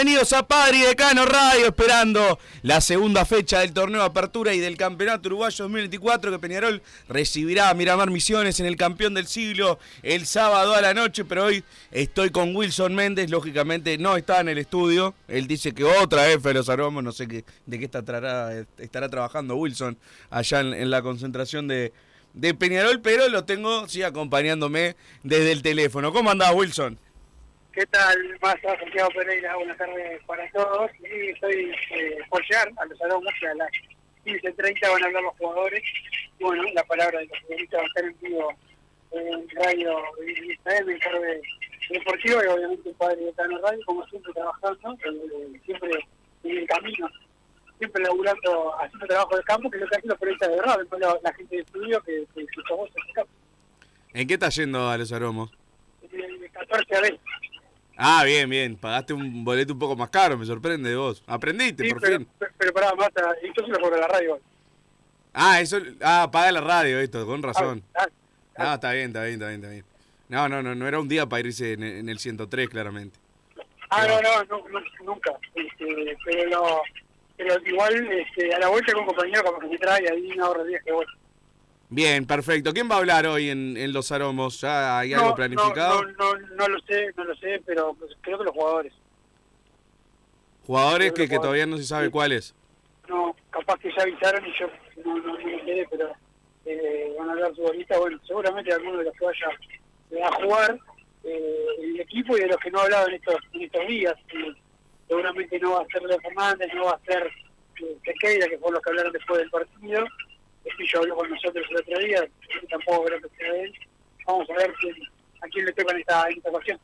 Bienvenidos a Padre y Decano Radio, esperando la segunda fecha del torneo apertura y del Campeonato Uruguayo 2024 que Peñarol recibirá a Miramar Misiones en el campeón del siglo el sábado a la noche, pero hoy estoy con Wilson Méndez, lógicamente no está en el estudio, él dice que otra vez los aromos, no sé qué, de qué estará, estará trabajando Wilson allá en, en la concentración de, de Peñarol, pero lo tengo, sí, acompañándome desde el teléfono. ¿Cómo andás, Wilson? ¿Qué tal, Massa? Santiago Pereira, buenas tardes para todos. Sí, estoy eh, por llegar a los aromos que a las 15.30 van a hablar los jugadores. Y bueno, la palabra de los futbolistas va a estar en vivo en Radio ISM, en tarde deportivo y obviamente Padre de Cano Radio, como siempre trabajando, eh, siempre en el camino, siempre laburando, haciendo trabajo de campo, que es lo que hacen los periodistas de radio, después la, la gente de estudio que, que, que somos en el campo. ¿En qué está yendo a los aromos? De 14 a 20. Ah, bien, bien. Pagaste un boleto un poco más caro, me sorprende de vos. Aprendiste, Sí, por pero, fin. pero, pero pará, Massa, esto se lo cobra la radio. Ah, eso. Ah, paga la radio esto, con razón. Ah, Ah, está bien, está bien, está bien, está bien. No, no, no, no era un día para irse en, en el 103, claramente. Ah, no, no, no, no, nunca. Este, pero, lo, pero igual este, a la vuelta con un compañero como que me trae ahí una hora de viaje. Bueno. Bien, perfecto. ¿Quién va a hablar hoy en, en Los Aromos? ¿Ya hay algo planificado? No, no, no, no lo sé, no lo sé, pero pues, creo que los jugadores. Jugadores que, que todavía no se sabe sí. cuáles. No, capaz que ya avisaron y yo no, no, me enteré, pero eh, van a hablar futbolistas. Bueno, seguramente alguno de los que vaya eh, a jugar eh, el equipo y de los que no ha hablado en estos, en estos días. Eh, seguramente no va a ser Leo Fernández, no va a ser eh, Sequeira, que fue los que hablaron después del partido. Habló con nosotros el otro día, tampoco que sea él. Vamos a ver a quién le toca en esta, en.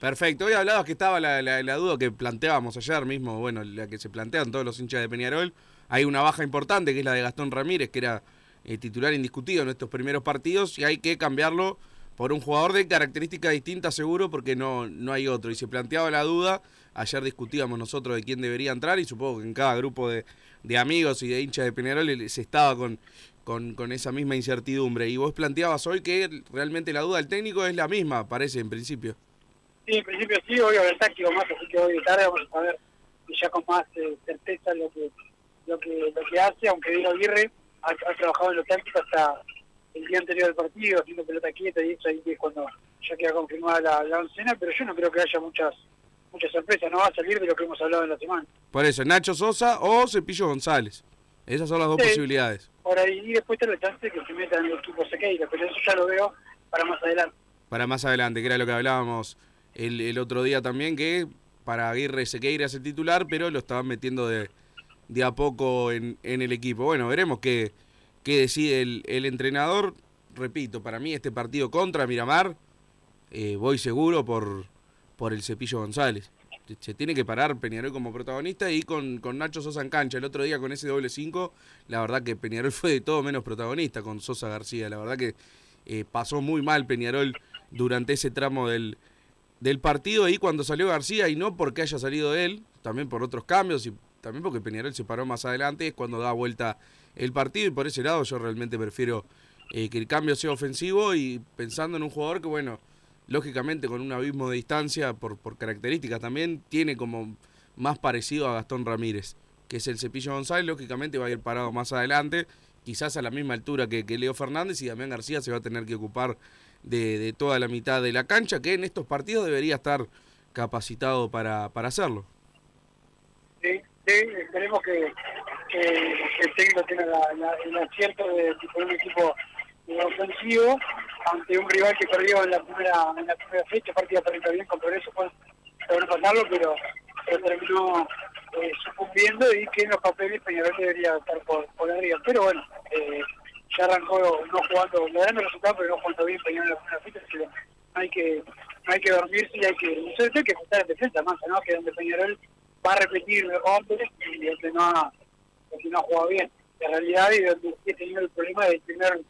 Perfecto. Hoy hablabas que estaba la, duda que planteábamos ayer mismo, bueno, la que se plantean todos los hinchas de Peñarol. Hay una baja importante que es la de Gastón Ramírez, que era eh, titular indiscutido en estos primeros partidos, y hay que cambiarlo por un jugador de característica distinta seguro porque no, no hay otro. Y se planteaba la duda, ayer discutíamos nosotros de quién debería entrar y supongo que en cada grupo de, de amigos y de hinchas de Peñarol se estaba con, con, con, esa misma incertidumbre. Y vos planteabas hoy que realmente la duda del técnico es la misma, parece, en principio. Sí, en principio sí, hoy haber táctico más, así que hoy de tarde vamos a ver ya con más eh, certeza lo que, lo que lo que hace, aunque Diego Aguirre ha, ha, trabajado en lo táctico hasta el día anterior del partido, haciendo pelota quieta y eso ahí es cuando ya queda confirmada la, la oncena, pero yo no creo que haya muchas muchas sorpresas, no va a salir de lo que hemos hablado en la semana. Por eso, Nacho Sosa o Cepillo González. Esas son las dos Sí. posibilidades. Por ahí y después está la chance de que se metan en el equipo Sequeira, pero eso ya lo veo para más adelante. Para más adelante, que era lo que hablábamos el, el otro día también, que para Aguirre Sequeira es el titular, pero lo estaban metiendo de, de a poco en, en el equipo. Bueno, veremos qué, qué decide el, el entrenador. Repito, para mí este partido contra Miramar, eh, voy seguro por, por el Cepillo González. Se- tiene que parar Peñarol como protagonista y con, con Nacho Sosa en cancha. El otro día con ese doble 5, la verdad que Peñarol fue de todo menos protagonista con Sosa García. La verdad que eh, pasó muy mal Peñarol durante ese tramo del, del partido y cuando salió García, y no porque haya salido él, también por otros cambios y también porque Peñarol se paró más adelante, es cuando da vuelta el partido y por ese lado yo realmente prefiero eh, que el cambio sea ofensivo y pensando en un jugador que, bueno, lógicamente con un abismo de distancia, por, por características también, tiene como más parecido a Gastón Ramírez, que es el Cepillo González, lógicamente va a ir parado más adelante, quizás a la misma altura que, que Leo Fernández y Damián García se va a tener que ocupar de, de toda la mitad de la cancha, que en estos partidos debería estar capacitado para, para hacerlo. Sí, sí, esperemos que, que, el técnico tenga la- el acierto de poner un equipo eh, ofensivo ante un rival que perdió en la primera en la primera fecha, partido perdió bien con progreso, bueno pasarlo, pero, terminó eh, sucumbiendo y que en los papeles Peñarol debería estar por, por arriba. Pero bueno, eh, ya arrancó no jugando, logrando resultados, pero no jugando bien Peñarol en la primera fecha, así que no hay que no hay que dormirse y hay que, sobre todo hay que ajustar en defensa más, ¿no? Que donde Peñarol va a repetir golpes y donde no ha, donde no ha jugado bien. La realidad y donde he tenido el problema del primer,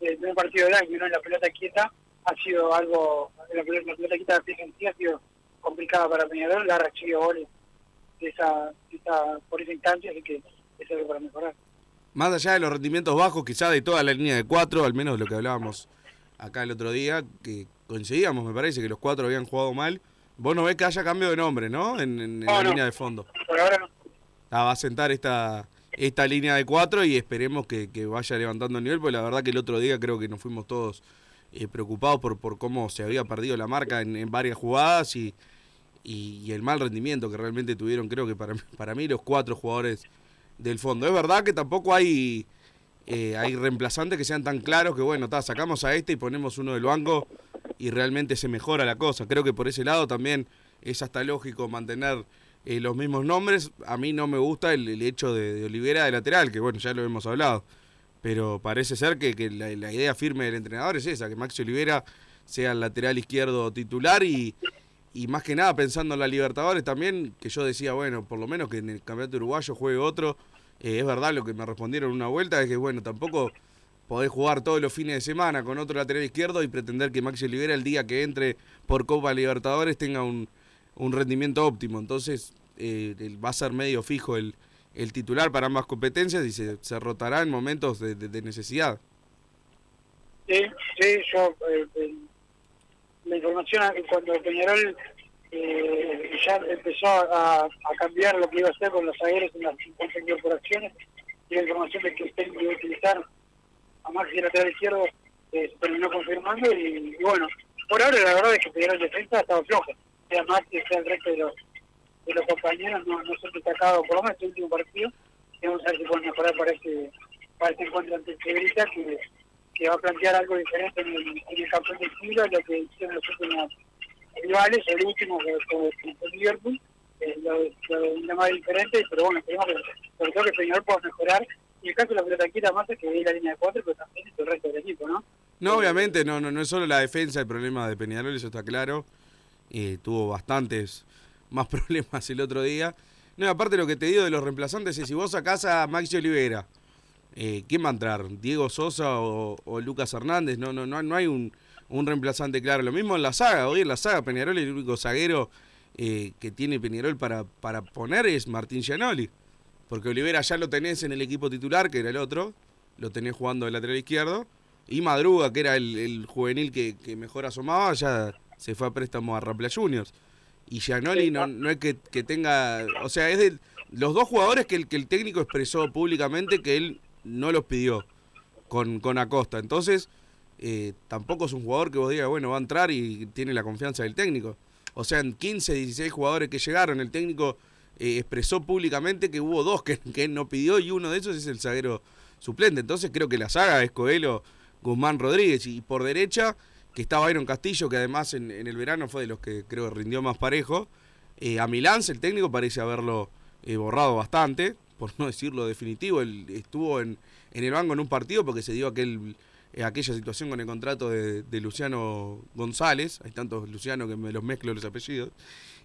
del primer partido del año, ¿no? En la pelota quieta ha sido algo, la pelota, la pelota quieta de en sí ha sido complicada para Peñarol, la recibido goles de esa, de esa, por esa instancia, así que es algo para mejorar. Más allá de los rendimientos bajos, quizá de toda la línea de cuatro, al menos lo que hablábamos acá el otro día, que coincidíamos, me parece, que los cuatro habían jugado mal. Vos no ves que haya cambio de nombre, ¿no? En, en- en No, la no. línea de fondo. Por ahora no. Ah, va a sentar esta, esta línea de cuatro y esperemos que, que vaya levantando el nivel, porque la verdad que el otro día creo que nos fuimos todos eh, preocupados por, por cómo se había perdido la marca en, en varias jugadas y, y, el mal rendimiento que realmente tuvieron, creo que para, para mí, los cuatro jugadores del fondo. Es verdad que tampoco hay, eh, hay reemplazantes que sean tan claros que, bueno, ta, sacamos a este y ponemos uno del banco y realmente se mejora la cosa. Creo que por ese lado también es hasta lógico mantener eh, los mismos nombres. A mí no me gusta el, el hecho de, Olivera de lateral, que bueno, ya lo hemos hablado. Pero parece ser que, que la, la idea firme del entrenador es esa, que Maxi Olivera sea el lateral izquierdo titular y, y más que nada pensando en la Libertadores también, que yo decía, bueno, por lo menos que en el Campeonato Uruguayo juegue otro. Eh, es verdad lo que me respondieron una vuelta, es que bueno, tampoco podés jugar todos los fines de semana con otro lateral izquierdo y pretender que Maxi Olivera el día que entre por Copa Libertadores tenga un, un rendimiento óptimo. Entonces eh, va a ser medio fijo el, el titular para ambas competencias y se, se rotará en momentos de, de- de necesidad. Sí, sí, yo, eh, la información cuando Peñarol eh, ya empezó a, cambiar lo que iba a hacer con los aéreos en las 50 incorporaciones, y la información de que usted iba a utilizar a Maxi lateral izquierdo eh, se terminó confirmando y, bueno, por ahora la verdad es que Peñarol defensa ha estado flojo, sea Maxi, sea el resto de los, de los compañeros, no, no destacado, por lo menos este último partido, vamos a ver si pueden mejorar para este, para este encuentro ante Severita, que que va a plantear algo diferente en el, en el campeón de siglo, lo que hicieron los últimos rivales, el último que fue el Liverpool, eh, lo, lo manera diferente, pero bueno, esperemos que sobre todo que Peñarol pueda mejorar, y el caso de la pelota más es que es la línea de cuatro, pero también es el resto del equipo, ¿no? No, obviamente, no, no, no es solo la defensa el problema de Peñarol, eso está claro. Eh, tuvo bastantes más problemas el otro día. No, aparte lo que te digo de los reemplazantes es si vos sacás a Maxi Olivera, eh, ¿quién va a entrar? ¿Diego Sosa o, Lucas Hernández? No, no, no, no hay un, un reemplazante claro. Lo mismo en la saga, hoy en la saga Peñarol el único zaguero eh, que tiene Peñarol para, para poner es Martín Gianoli. Porque Olivera ya lo tenés en el equipo titular, que era el otro, lo tenés jugando de lateral izquierdo. Y Madruga, que era el, juvenil que, mejor asomaba, ya se fue a préstamo a Rapla Juniors. Y Gianoli no, no es que, que, tenga. O sea, es de los dos jugadores que el, que el técnico expresó públicamente que él no los pidió con, con Acosta. Entonces, eh, tampoco es un jugador que vos digas, bueno, va a entrar y tiene la confianza del técnico. O sea, en 15, 16 jugadores que llegaron, el técnico eh, expresó públicamente que hubo dos que, que él no pidió y uno de esos es el zaguero suplente. Entonces creo que la saga es Coelho, Guzmán Rodríguez y por derecha que está Byron Castillo, que además en, el verano fue de los que creo que rindió más parejo. Eh, a Milán, el técnico parece haberlo eh, borrado bastante, por no decirlo definitivo. Él estuvo en, en el banco en un partido porque se dio aquel, eh, aquella situación con el contrato de, Luciano González. Hay tantos Luciano que me los mezclo los apellidos.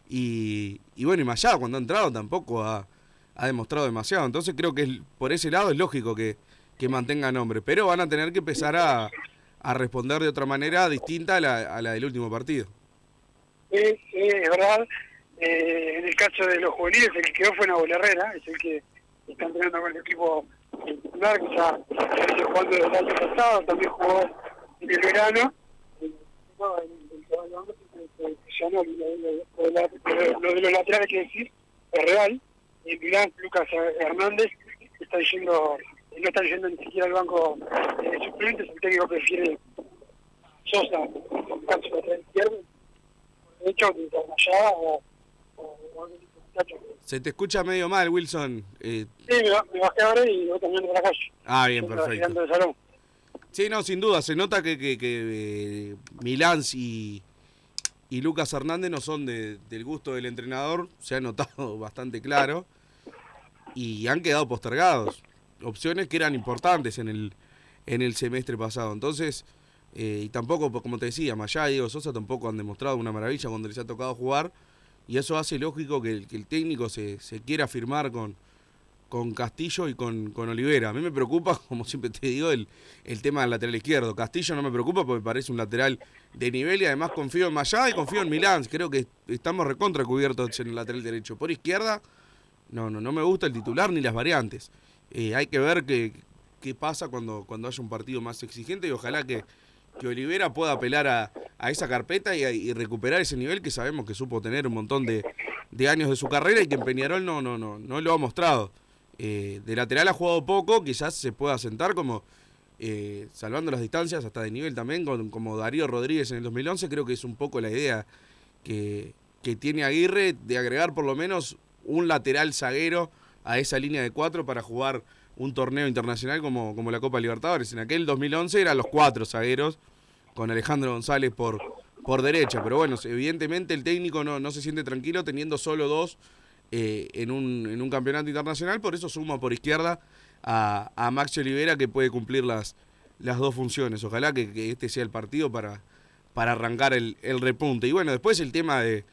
Y, bueno, y Mayado cuando ha entrado tampoco ha, ha demostrado demasiado. Entonces creo que por ese lado es lógico que, que mantenga nombre. Pero van a tener que empezar a a responder de otra manera distinta a la, a la del último partido. Sí, sí, es verdad. Eh, en el caso de los juveniles, el que quedó fue Nahuel Herrera, es el que está entrenando con el equipo titular, que ya está jugando desde el año pasado, también jugó en el verano. Lo de los laterales que decir es real. En Milán, Lucas Hernández está diciendo no está yendo ni siquiera al banco de suplentes, el técnico prefiere Sosa con Cacho de izquierdo, de hecho, de allá o, o, o Se te escucha medio mal, Wilson. Eh... Sí, me, me, bajé ahora y voy caminando por la calle. Ah, bien, perfecto. Salón. Sí, no, sin duda, se nota que, que, que eh, Milán y, y Lucas Hernández no son de, del gusto del entrenador, se ha notado bastante claro, y han quedado postergados opciones que eran importantes en el, en el semestre pasado. Entonces, eh, y tampoco, como te decía, Mayá y Diego Sosa tampoco han demostrado una maravilla cuando les ha tocado jugar. Y eso hace lógico que el, técnico se, se, quiera firmar con, con Castillo y con, con, Olivera. A mí me preocupa, como siempre te digo, el, el tema del lateral izquierdo. Castillo no me preocupa porque parece un lateral de nivel y además confío en Mayá y confío en Milán. Creo que estamos recontra cubiertos en el lateral derecho. Por izquierda, no, no, no me gusta el titular ni las variantes. Eh, hay que ver qué, qué pasa cuando, cuando haya un partido más exigente y ojalá que, que Olivera pueda apelar a, a esa carpeta y, recuperar ese nivel que sabemos que supo tener un montón de, de, años de su carrera y que en Peñarol no, no, no, no lo ha mostrado. Eh, de lateral ha jugado poco, quizás se pueda sentar como eh, salvando las distancias hasta de nivel también, con, como Darío Rodríguez en el 2011, creo que es un poco la idea que, que tiene Aguirre de agregar por lo menos un lateral zaguero a esa línea de cuatro para jugar un torneo internacional como, como la Copa Libertadores. En aquel 2011 eran los cuatro zagueros, con Alejandro González por, por derecha. Pero bueno, evidentemente el técnico no, no se siente tranquilo teniendo solo dos eh, en, un, en un campeonato internacional, por eso suma por izquierda a, a Maxi Olivera que puede cumplir las, las dos funciones. Ojalá que, que este sea el partido para, para arrancar el, el repunte. Y bueno, después el tema de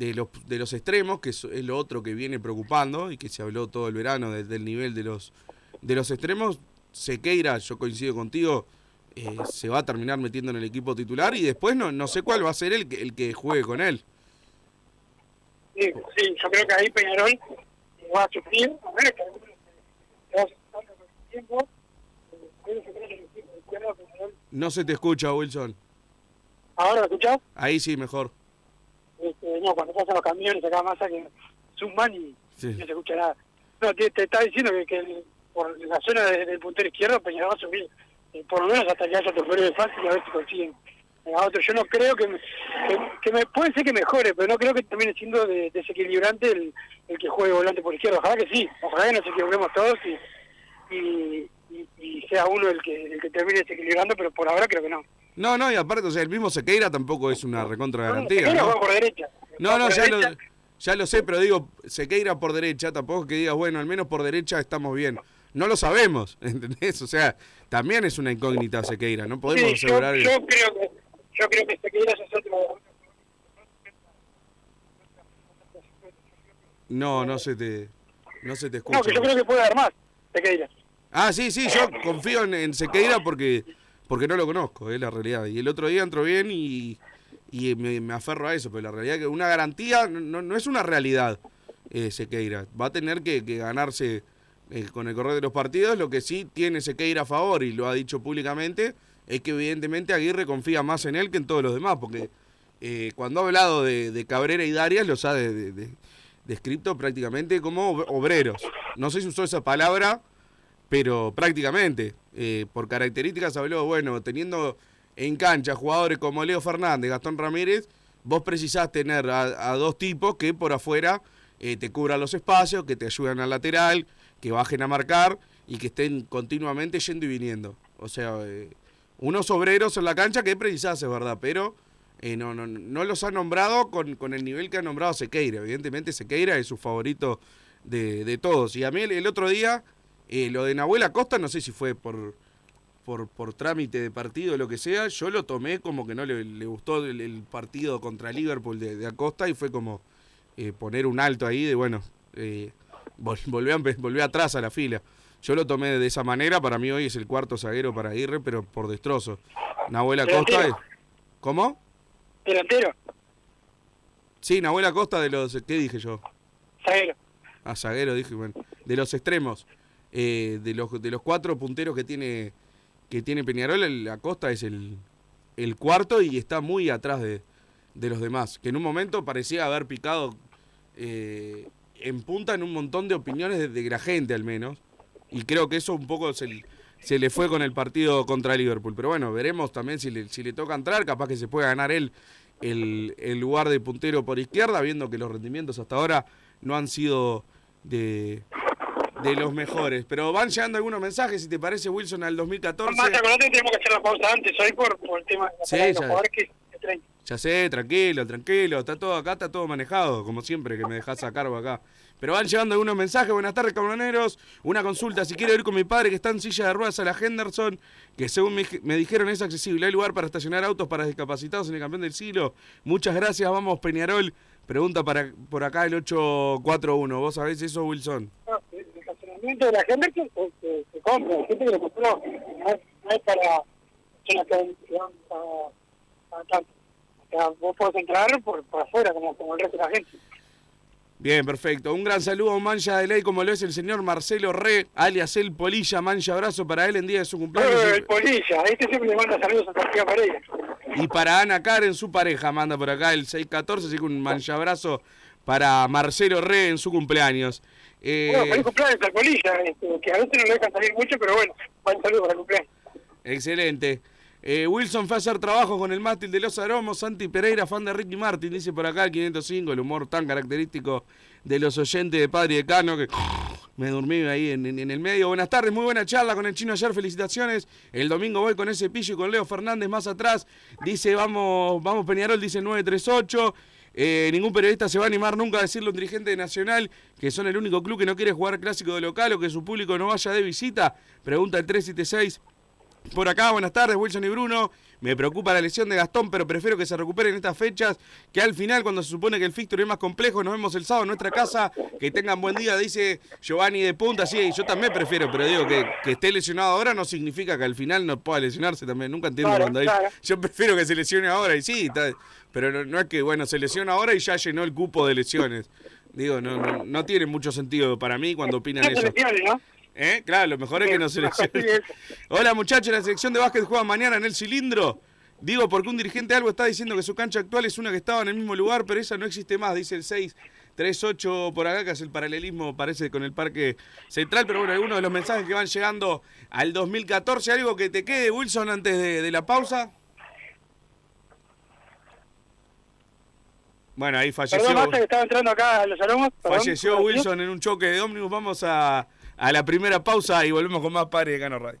de los, de los extremos, que es, es, lo otro que viene preocupando y que se habló todo el verano de, del nivel de los, de los extremos. Sequeira, yo coincido contigo, eh, se va a terminar metiendo en el equipo titular y después no, no sé cuál va a ser el, el que juegue con él. Sí, sí, yo creo que ahí Peñarol va a sufrir, a ver, no se te escucha, Wilson. ¿Ahora me escuchás? Ahí sí, mejor este, no, cuando pasan los camiones acá masa que suman y sí. no se escucha nada. No, te, te está diciendo que, que por la zona de, del puntero izquierdo Peñarol va a subir, eh, por lo menos hasta que haya temporada de fácil y a ver si consiguen a otro. Yo no creo que, me, que, que, me puede ser que mejore, pero no creo que termine siendo de, desequilibrante el, el que juegue volante por izquierda. Ojalá que sí, ojalá que nos equivoquemos todos y, y, y, y sea uno el que, el que termine desequilibrando, pero por ahora creo que no. No, no, y aparte, o sea, el mismo Sequeira tampoco es una recontra garantía. Sequeira ¿no? por derecha. No, no, ya lo, ya lo sé, pero digo, Sequeira por derecha, tampoco que digas, bueno, al menos por derecha estamos bien. No lo sabemos, ¿entendés? O sea, también es una incógnita Sequeira, no podemos sí, asegurar... Yo, yo, creo que, yo creo que Sequeira es otro... No, no se te, no se te escucha. No, que yo creo que puede dar más, Sequeira. Ah, sí, sí, yo confío en, en Sequeira porque porque no lo conozco, es la realidad. Y el otro día entró bien y, y me, aferro a eso, pero la realidad es que una garantía no, no es una realidad, eh, Sequeira. Va a tener que, ganarse eh, con el correr de los partidos. Lo que sí tiene Sequeira a favor, y lo ha dicho públicamente, es que evidentemente Aguirre confía más en él que en todos los demás, porque eh, cuando ha hablado de, Cabrera y Darias los ha de- de- de- descrito prácticamente como ob- obreros. No sé si usó esa palabra, pero prácticamente, eh, por características habló, bueno, teniendo en cancha jugadores como Leo Fernández, Gastón Ramírez, vos precisás tener a, dos tipos que por afuera eh, te cubran los espacios, que te ayuden al lateral, que bajen a marcar y que estén continuamente yendo y viniendo. O sea, eh, unos obreros en la cancha que precisás, es verdad, pero no, no, no los ha nombrado con, con el nivel que ha nombrado Sequeira. Evidentemente Sequeira es su favorito de, de todos. Y a mí el otro día, eh, lo de Nahuel Acosta, no sé si fue por, por, por trámite de partido o lo que sea, yo lo tomé como que no le, le gustó el, el partido contra Liverpool de, de Acosta y fue como eh, poner un alto ahí de, bueno, eh, vol- a atrás a la fila. Yo lo tomé de esa manera, para mí hoy es el cuarto zaguero para Aguirre, pero por destrozo. Nahuel Acosta... Es- ¿Cómo? Delantero, Sí, Nahuel Acosta de los... ¿Qué dije yo? zaguero. A zaguero dije, bueno. De los extremos. Eh, de, los, de los cuatro punteros que tiene que tiene Peñarol, el Acosta es el, el cuarto y está muy atrás de, de los demás. Que en un momento parecía haber picado eh, en punta en un montón de opiniones de, la gente al menos. Y creo que eso un poco se, se le fue con el partido contra Liverpool. Pero bueno, veremos también si le, si le toca entrar, capaz que se puede ganar él el, el lugar de puntero por izquierda, viendo que los rendimientos hasta ahora no han sido de, de los mejores. Pero van llegando algunos mensajes, si te parece, Wilson, al 2014. Más acordate tenemos que hacer la pausa antes hoy por, por el tema Sí, de los ya. jugadores que es 30. Ya sé, tranquilo, tranquilo, está todo acá, está todo manejado, como siempre que me dejas a cargo acá. Pero van llegando algunos mensajes, buenas tardes, camioneros. Una consulta, si quiero ir con mi padre que está en silla de ruedas a la Henderson, que según me, me dijeron es accesible, hay lugar para estacionar autos para discapacitados en el campeón del siglo. Muchas gracias, vamos Peñarol. Pregunta para por acá el 841, ¿vos sabés eso, Wilson? No, de la gente que se, se, se compra, la gente que lo compró, no es, no es para personas que que van a, a tanto. O sea, vos podés entrar por, por afuera como, como el resto de la gente. Bien, perfecto. Un gran saludo a un mancha de ley como lo es el señor Marcelo Re, alias El Polilla, mancha abrazo para él en día de su cumpleaños. Eh, el polilla, este siempre le manda saludos a Sofía Paredes. Y para Ana Karen, su pareja, manda por acá el 614, así que un mancha abrazo para Marcelo Re en su cumpleaños. Eh, Bueno, feliz cumpleaños al polilla, este, que a veces no le dejan salir mucho, pero bueno, buen saludo para el cumpleaños. excelente. Eh, Wilson fue a hacer trabajo con el mástil de los aromos. Santi Pereira, fan de Ricky Martin, dice por acá el 505, el humor tan característico de los oyentes de Padre de Cano que me dormí ahí en, en- en el medio. Buenas tardes, muy buena charla con el chino ayer, felicitaciones. El domingo voy con ese pillo y con Leo Fernández más atrás. Dice, vamos, vamos Peñarol, dice 938. Eh, ningún periodista se va a animar nunca a decirle a un dirigente de Nacional que son el único club que no quiere jugar clásico de local o que su público no vaya de visita. Pregunta el 376. Por acá, buenas tardes, Wilson y Bruno. Me preocupa la lesión de Gastón, pero prefiero que se recupere en estas fechas, que al final, cuando se supone que el fixture es más complejo, nos vemos el sábado en nuestra casa. Que tengan buen día, dice Giovanni de Punta. Sí, yo también prefiero, pero digo que, que esté lesionado ahora no significa que al final no pueda lesionarse también. Nunca entiendo Claro, cuando hay- claro. Yo prefiero que se lesione ahora y sí, está- pero no, no es que, bueno, se lesiona ahora y ya llenó el cupo de lesiones. Digo, no, no, no tiene mucho sentido para mí cuando opinan eso. ¿Eh? Claro, lo mejor es que no se Sí, lesione. eso. Hola muchachos, la selección de básquet juega mañana en el cilindro. Digo, porque un dirigente de algo está diciendo que su cancha actual es una que estaba en el mismo lugar, pero esa no existe más, dice el 638 por acá, que es el paralelismo, parece, con el Parque Central. Pero bueno, algunos de los mensajes que van llegando al 2014, algo que te quede, Wilson, antes de, de la pausa. Bueno, ahí falleció, Perdón, que estaba entrando acá a los perdón. falleció Wilson en un choque de ómnibus. Vamos a, a la primera pausa y volvemos con más Padre de Cano Radio.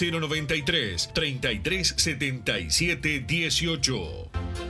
093 33 77 18.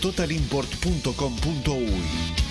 www.totalimport.com.uy.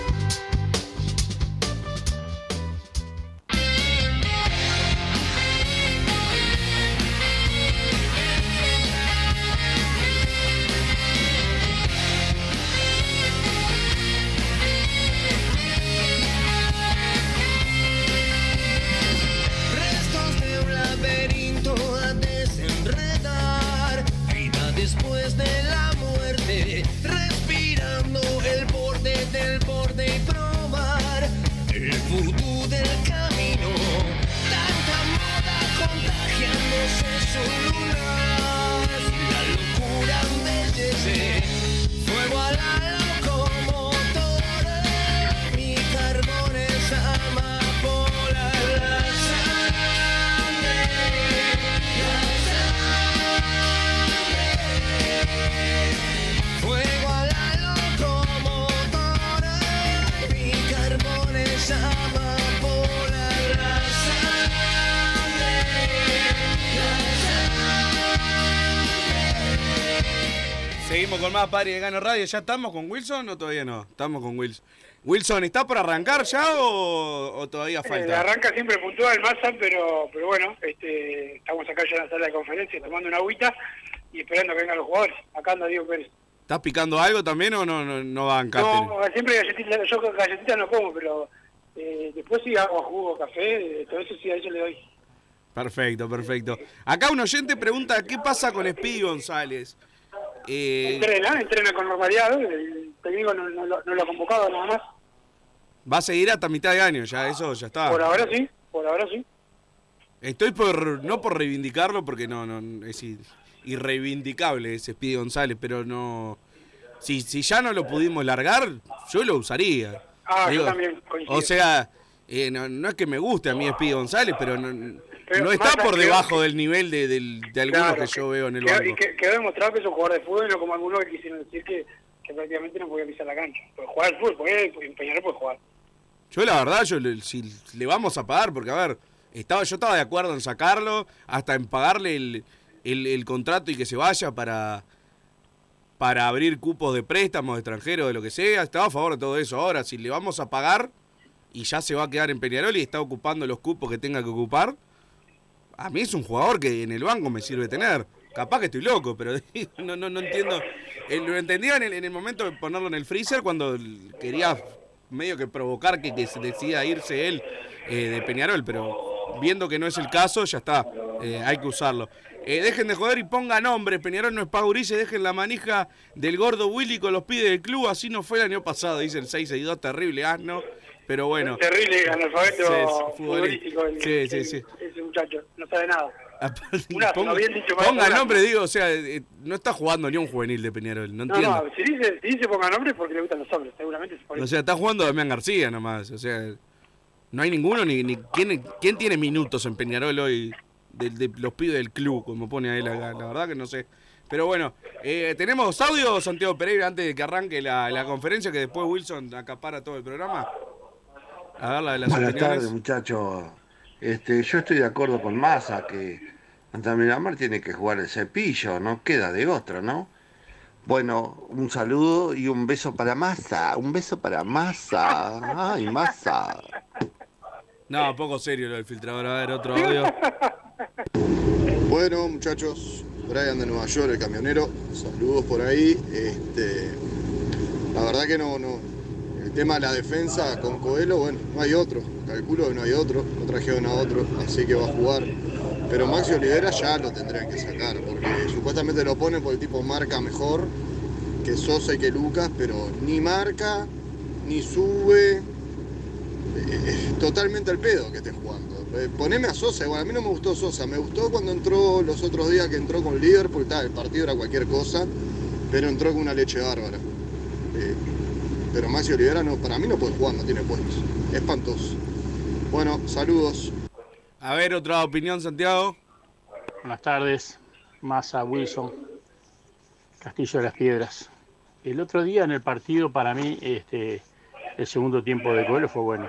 Radio. ¿Ya estamos con Wilson o todavía no? Estamos con Wilson. Wilson, ¿está por arrancar ya o, o todavía Eh, falta? arranca siempre puntual masa, pero pero bueno, este, estamos acá ya en la sala de conferencia tomando una agüita y esperando que vengan los jugadores. Acá anda Diego Pérez. ¿Estás picando algo también o no, no, no bancaste? No, siempre galletitas, yo galletitas no como, pero eh, después sí hago jugo, café, todo eso sí a eso le doy. Perfecto, perfecto. Acá un oyente pregunta qué pasa con Speedy González. Eh, Entrena, entrena con normalidad, el técnico no, no lo- no lo ha convocado nada más. va a seguir hasta mitad de año, ya eso ya está. Por ahora sí, por ahora sí. Estoy por no por reivindicarlo porque no no es ir- irreivindicable ese Speedy González, pero no si si ya no lo pudimos largar, yo lo usaría. Ah, yo también coincido. O sea, eh, no, no es que me guste a mí Speedy González, pero no, Pero no está por que- debajo del nivel de, del- de algunos Claro, que yo veo en el banco. Y que- quedó demostrado que es un jugador de fútbol, no como algunos que quisieron decir que, que prácticamente no podía pisar la cancha. Puede jugar al fútbol, puede, en Peñarol puede jugar. Yo la verdad, yo le- si le vamos a pagar, porque a ver, estaba, yo estaba de acuerdo en sacarlo, hasta en pagarle el, el- el contrato y que se vaya para, para abrir cupos de préstamos de extranjeros, de lo que sea, estaba a favor de todo eso. Ahora, si le vamos a pagar y ya se va a quedar en Peñarol y está ocupando los cupos que tenga que ocupar, a mí es un jugador que en el banco me sirve tener. Capaz que estoy loco, pero no, no, no entiendo. Eh, Lo entendía en el, en el momento de ponerlo en el freezer cuando quería medio que provocar que, que se decida irse él eh, de Peñarol, pero viendo que no es el caso, ya está. Eh, hay que usarlo. Dejen de joder y pongan nombre. Peñarol no es Paurice, dejen la manija del gordo Willy con los pies del club. Así no fue el año pasado, dice el 662, terrible asno. Pero bueno. Terrible analfabeto Sí, futbolístico el- Sí, sí, el- sí. ese muchacho, no sabe nada. Ponga, bien dicho, para ponga el nombre, digo, o sea, eh, no está jugando ni un juvenil de Peñarol, no No, entiendo. no, si dice, si dice ponga nombre es porque le gustan los hombres, seguramente es por eso. O sea, está jugando Damián García nomás, o sea, no hay ninguno ni, ni quién, quién tiene minutos en Peñarol hoy. de, de los pibes del club, como pone ahí la, la verdad que no sé. Pero bueno, eh, ¿tenemos audio, Santiago Pereira, antes de que arranque la, la conferencia, que después Wilson acapara todo el programa? A ver la de las Buenas tardes, muchachos. Este, yo estoy de acuerdo con Massa que Miramar tiene que jugar el cepillo, no queda de otro, ¿no? Bueno, un saludo y un beso para Massa, un beso para Massa. Ay, Massa. No, poco serio lo del filtrador. A ver, otro audio. Bueno, muchachos, Brian de Nueva York, el camionero, saludos por ahí. Este, la verdad que no, no. Tema de la defensa con Coelho, bueno, no hay otro. Calculo que no hay otro, no trajeron a otro, así que va a jugar. Pero Maxi Olivera ya lo tendrían que sacar, porque supuestamente lo ponen porque el tipo marca mejor que Sosa y que Lucas, pero ni marca, ni sube. Eh, Es totalmente al pedo que esté jugando. Eh, Poneme a Sosa, igual a mí no me gustó Sosa, me gustó cuando entró los otros días que entró con Liverpool, tal, el partido era cualquier cosa, pero entró con una leche bárbara. Pero Maxi Olivera no, para mí no puede jugar, no tiene puestos. Espantoso. Bueno, saludos. A ver, otra opinión, Santiago. Buenas tardes, Massa Wilson, Castillo de las Piedras. El otro día en el partido, para mí, este, el segundo tiempo de Coelho fue bueno.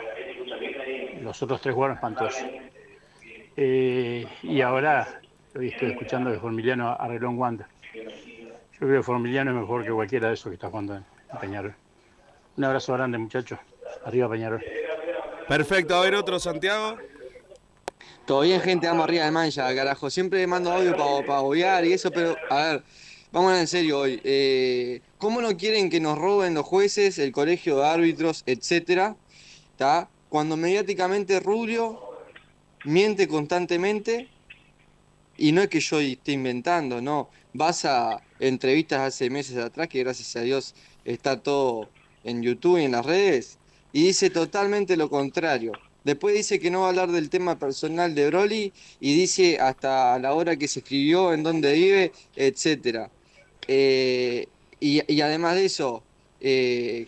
Los otros tres jugaron espantosos. Eh, y ahora, hoy estoy escuchando que Formiliano arregló un guante. Yo creo que Formiliano es mejor que cualquiera de esos que está jugando en en Peñarol. Un abrazo grande, muchachos. Arriba, Peñarol. Perfecto, a ver, otro, Santiago. Todo bien, gente, vamos arriba de mancha, carajo. Siempre mando audio para obviar y eso, pero a ver, vamos en serio hoy. Eh, ¿Cómo no quieren que nos roben los jueces, el colegio de árbitros, etcétera? ¿Tá? Cuando mediáticamente Rubio miente constantemente y no es que yo esté inventando, no. Vas a entrevistas hace meses atrás, que gracias a Dios está todo en YouTube y en las redes, y dice totalmente lo contrario. Después dice que no va a hablar del tema personal de Broly y dice hasta la hora que se escribió, en dónde vive, etcétera. Eh, y, además de eso, eh,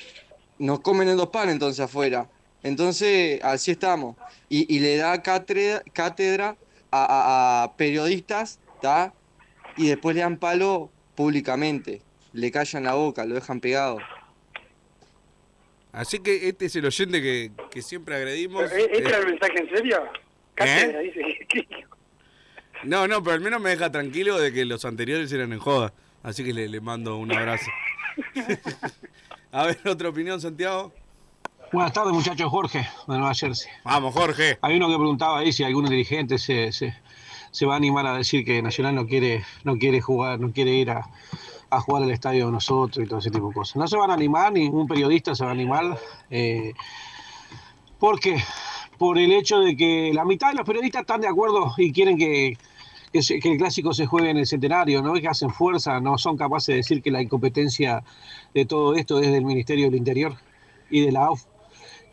nos comen en dos panes entonces afuera. Entonces, así estamos. Y, le da cátedra, cátedra a, periodistas. Y después le dan palo públicamente. Le callan la boca, lo dejan pegado. Así que este es el oyente que, que siempre agredimos. ¿Pero, ¿e- ¿Este era Eh, el mensaje en serio? Dice. No, no, pero al menos me deja tranquilo de que los anteriores eran en joda. Así que le, le mando un abrazo. A ver, otra opinión, Santiago. Buenas tardes, muchachos. Jorge, de Nueva Jersey. Vamos, Jorge. Hay uno que preguntaba ahí si algún dirigente se, se, se va a animar a decir que Nacional no quiere, no quiere jugar, no quiere ir a, a jugar al estadio de nosotros y todo ese tipo de cosas. No se van a animar, ningún periodista se va a animar. Eh, ¿Por qué? Por el hecho de que la mitad de los periodistas están de acuerdo y quieren que, que, el clásico se juegue en el centenario, ¿no? Que hacen fuerza, no son capaces de decir que la incompetencia de todo esto es del Ministerio del Interior y de la AUF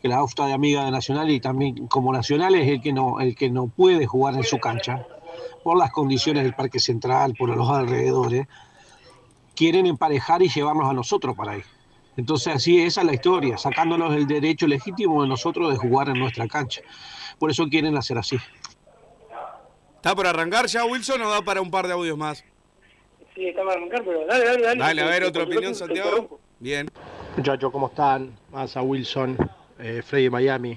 que la AUF está de amiga de Nacional y también como Nacional es el que no, el que no puede jugar en su cancha por las condiciones del Parque Central, por los alrededores, quieren emparejar y llevarnos a nosotros para ahí. Entonces así esa es la historia, sacándonos el derecho legítimo de nosotros de jugar en nuestra cancha. Por eso quieren hacer así. ¿Está por arrancar ya, Wilson, o da para un par de audios más? Sí, está para arrancar, pero dale, dale, dale. Dale, a ver, otra opinión, Santiago. Bien. Muchachos, ¿cómo están? Massa Wilson, eh, Freddy Miami.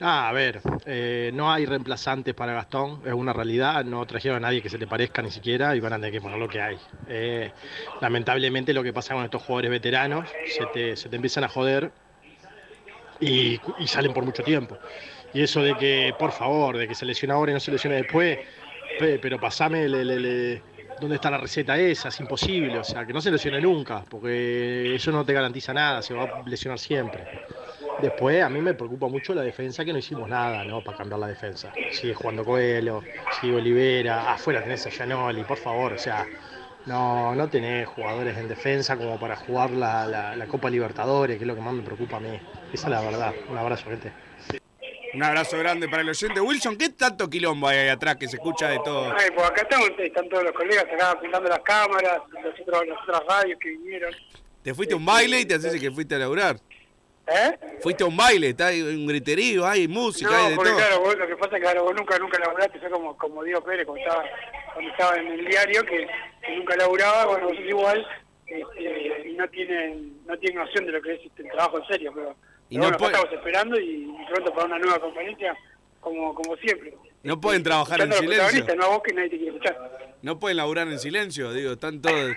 Ah, a ver, eh, no hay reemplazantes para Gastón, es una realidad, no trajeron a nadie que se le parezca ni siquiera y van a tener que poner lo que hay. Eh, lamentablemente lo que pasa con estos jugadores veteranos, se te, se te empiezan a joder y, salen por mucho tiempo. Y eso de que, por favor, de que se lesiona ahora y no se lesione después, pe- pero pasame le- le- le- dónde está la receta esa, es imposible, o sea, que no se lesione nunca, porque eso no te garantiza nada, se va a lesionar siempre. Después a mí me preocupa mucho la defensa, que no hicimos nada, ¿no? Para cambiar la defensa. Sigue jugando Coelho, sigue Olivera, afuera tenés a Gianoli, por favor, o sea, no, no tenés jugadores en defensa como para jugar la, la- la Copa Libertadores, que es lo que más me preocupa a mí. Esa es la verdad. Un abrazo, gente. Un abrazo grande para el oyente. Wilson, ¿qué tanto quilombo hay ahí atrás que se escucha de todo? Ay, pues acá estamos, están todos los colegas acá apuntando las cámaras, los otros, las otras radios que vinieron. Te fuiste a un baile y te haces que fuiste a laburar. ¿Eh? Fuiste a un baile, está hay un griterío, hay música, hay No, de porque todo. claro, vos, lo que pasa es que claro, vos nunca, nunca laburaste, fue como, como Diego Pérez cuando estaba, cuando estaba en el diario, que, que nunca laburaba, bueno, vos sos igual, este, y no tienen, no tienen noción de lo que es este, el trabajo en serio, pero, Y pero no bueno, estamos esperando y, y pronto para una nueva conferencia, como, como siempre. No pueden trabajar en silencio. no a vos que nadie te quiere escuchar. No pueden laburar en silencio, digo, están todos,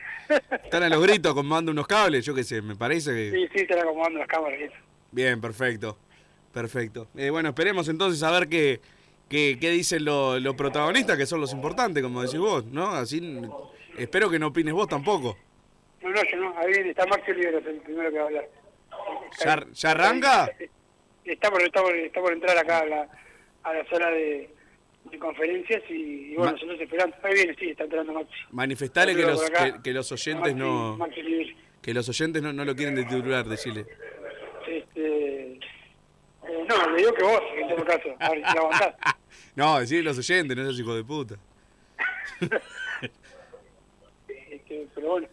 están a los gritos acomodando unos cables, yo qué sé, me parece que... Sí, sí, están acomodando las cámaras. Bien, perfecto, perfecto. Eh, bueno, esperemos entonces a ver qué, qué, qué dicen lo- los protagonistas, que son los importantes, como decís vos, ¿no? Así, espero que no opines vos tampoco. No, no, yo no, ahí viene, está Maxi Oliveros el primero que va a hablar. ¿Ya, ya arranca? Está por, está por, está por entrar acá a la, a la sala de, de conferencias y, y bueno, Ma- nosotros esperando. Ahí viene, sí, está entrando Maxi. Manifestale que los, acá. que, que los oyentes no... Maxi. Que los oyentes no, no lo quieren de titular, decirle. Este, eh, no, le digo que vos, en todo caso, a ver si la aguantás. No, decirle los oyentes, no seas hijo de puta. Este, pero bueno,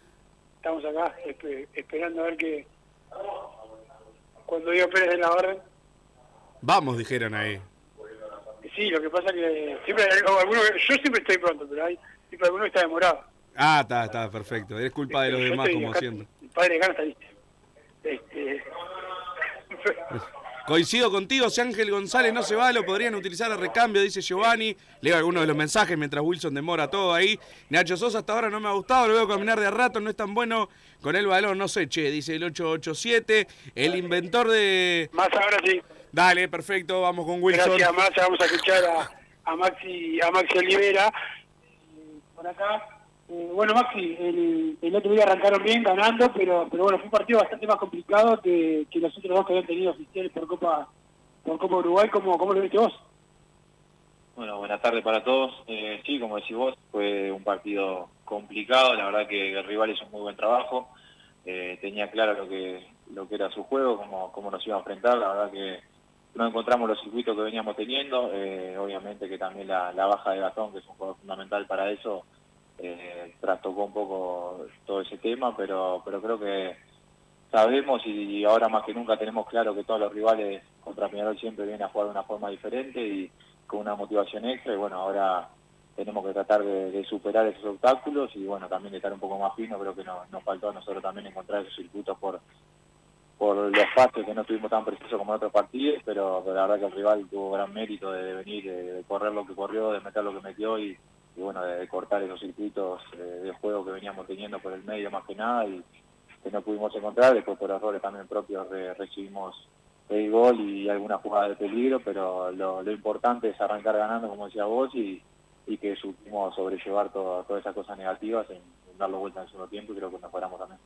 estamos acá espe- esperando a ver que cuando Diego Pérez de la orden. Vamos, dijeron ahí. Sí, lo que pasa es que siempre hay alguno yo siempre estoy pronto, pero hay siempre alguno que está demorado. Ah, está, está, perfecto. Es culpa de los Yo demás, como acá, siempre. El padre de Gana está listo. Este, Coincido contigo, si Ángel González no se va, lo podrían utilizar a recambio, dice Giovanni. Leo algunos de los mensajes mientras Wilson demora todo ahí. Nacho Sosa hasta ahora no me ha gustado, lo veo caminar de a rato, no es tan bueno con el balón, no sé, che, dice el 887. El inventor de... Más ahora sí. Dale, perfecto, vamos con Wilson. Gracias, Massa. Vamos a escuchar a, a Maxi a Maxi Olivera. Eh, Por acá. Eh, bueno, Maxi, el, el otro día arrancaron bien, ganando, pero pero bueno, fue un partido bastante más complicado que, que los otros dos que habían tenido oficiales por Copa por Copa Uruguay. ¿Cómo, cómo lo viste vos? Bueno, buenas tardes para todos. Eh, sí, como decís vos, fue un partido complicado. La verdad que el rival hizo un muy buen trabajo. Eh, tenía claro lo que lo que era su juego, cómo, cómo nos iba a enfrentar. La verdad que no encontramos los circuitos que veníamos teniendo. Eh, obviamente que también la, baja de Gastón, que es un juego fundamental para eso, eh, trastocó un poco todo ese tema, pero, pero creo que sabemos y ahora más que nunca tenemos claro que todos los rivales contra Peñarol siempre vienen a jugar de una forma diferente y con una motivación extra y bueno, ahora tenemos que tratar de, de superar esos obstáculos y bueno, también de estar un poco más fino, creo que no- nos faltó a nosotros también encontrar esos circuitos por por los pases que no estuvimos tan precisos como en otros partidos, pero, la verdad que el rival tuvo gran mérito de, venir, de, correr lo que corrió, de meter lo que metió y, bueno, de, cortar esos circuitos eh, de juego que veníamos teniendo por el medio más que nada y que no pudimos encontrar, después por errores también propios re- recibimos el gol y alguna jugada de peligro, pero lo, importante es arrancar ganando, como decía vos, y, que supimos sobrellevar todas esas cosas negativas en, en darlo vuelta en el segundo tiempo y creo que mejoramos también.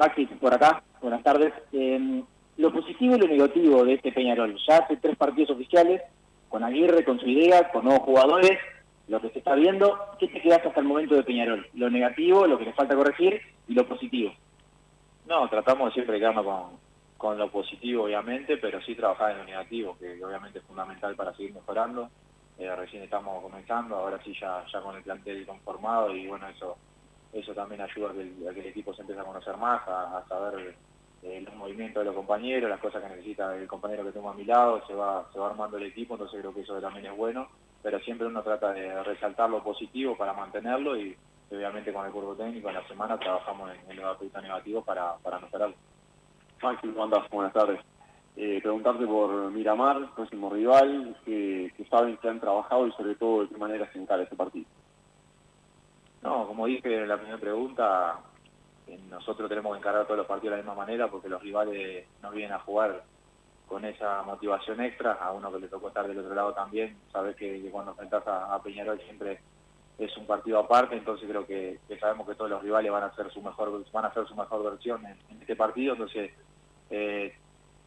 Maxi, por acá, buenas tardes. Eh, lo positivo y lo negativo de este Peñarol. Ya hace tres partidos oficiales, con Aguirre, con su idea, con nuevos jugadores, lo que se está viendo. ¿Qué te quedas hasta el momento de Peñarol? Lo negativo, lo que le falta corregir y lo positivo. No, tratamos de siempre quedarnos con, con lo positivo, obviamente, pero sí trabajar en lo negativo, que, que obviamente es fundamental para seguir mejorando. Eh, recién estamos comenzando, ahora sí ya, ya con el plantel conformado y bueno, eso eso también ayuda a que el, equipo se empiece a conocer más, a, saber eh, los movimientos de los compañeros, las cosas que necesita el compañero que tengo a mi lado, se va, se va armando el equipo, entonces creo que eso también es bueno, pero siempre uno trata de resaltar lo positivo para mantenerlo y obviamente con el curvo técnico en la semana trabajamos en, en los aspectos negativos para, para mejorarlo. Maxi, ¿cómo? Buenas tardes. Eh, preguntarte por Miramar, próximo rival, que, saben que han trabajado y sobre todo de qué manera se encara ese partido. No, como dije en la primera pregunta, eh, nosotros tenemos que encarar todos los partidos de la misma manera porque los rivales no vienen a jugar con esa motivación extra, a uno que le tocó estar del otro lado también, sabes que, cuando enfrentas a, Peñarol siempre es un partido aparte, entonces creo que, sabemos que todos los rivales van a hacer su mejor van a hacer su mejor versión en, este partido, entonces eh,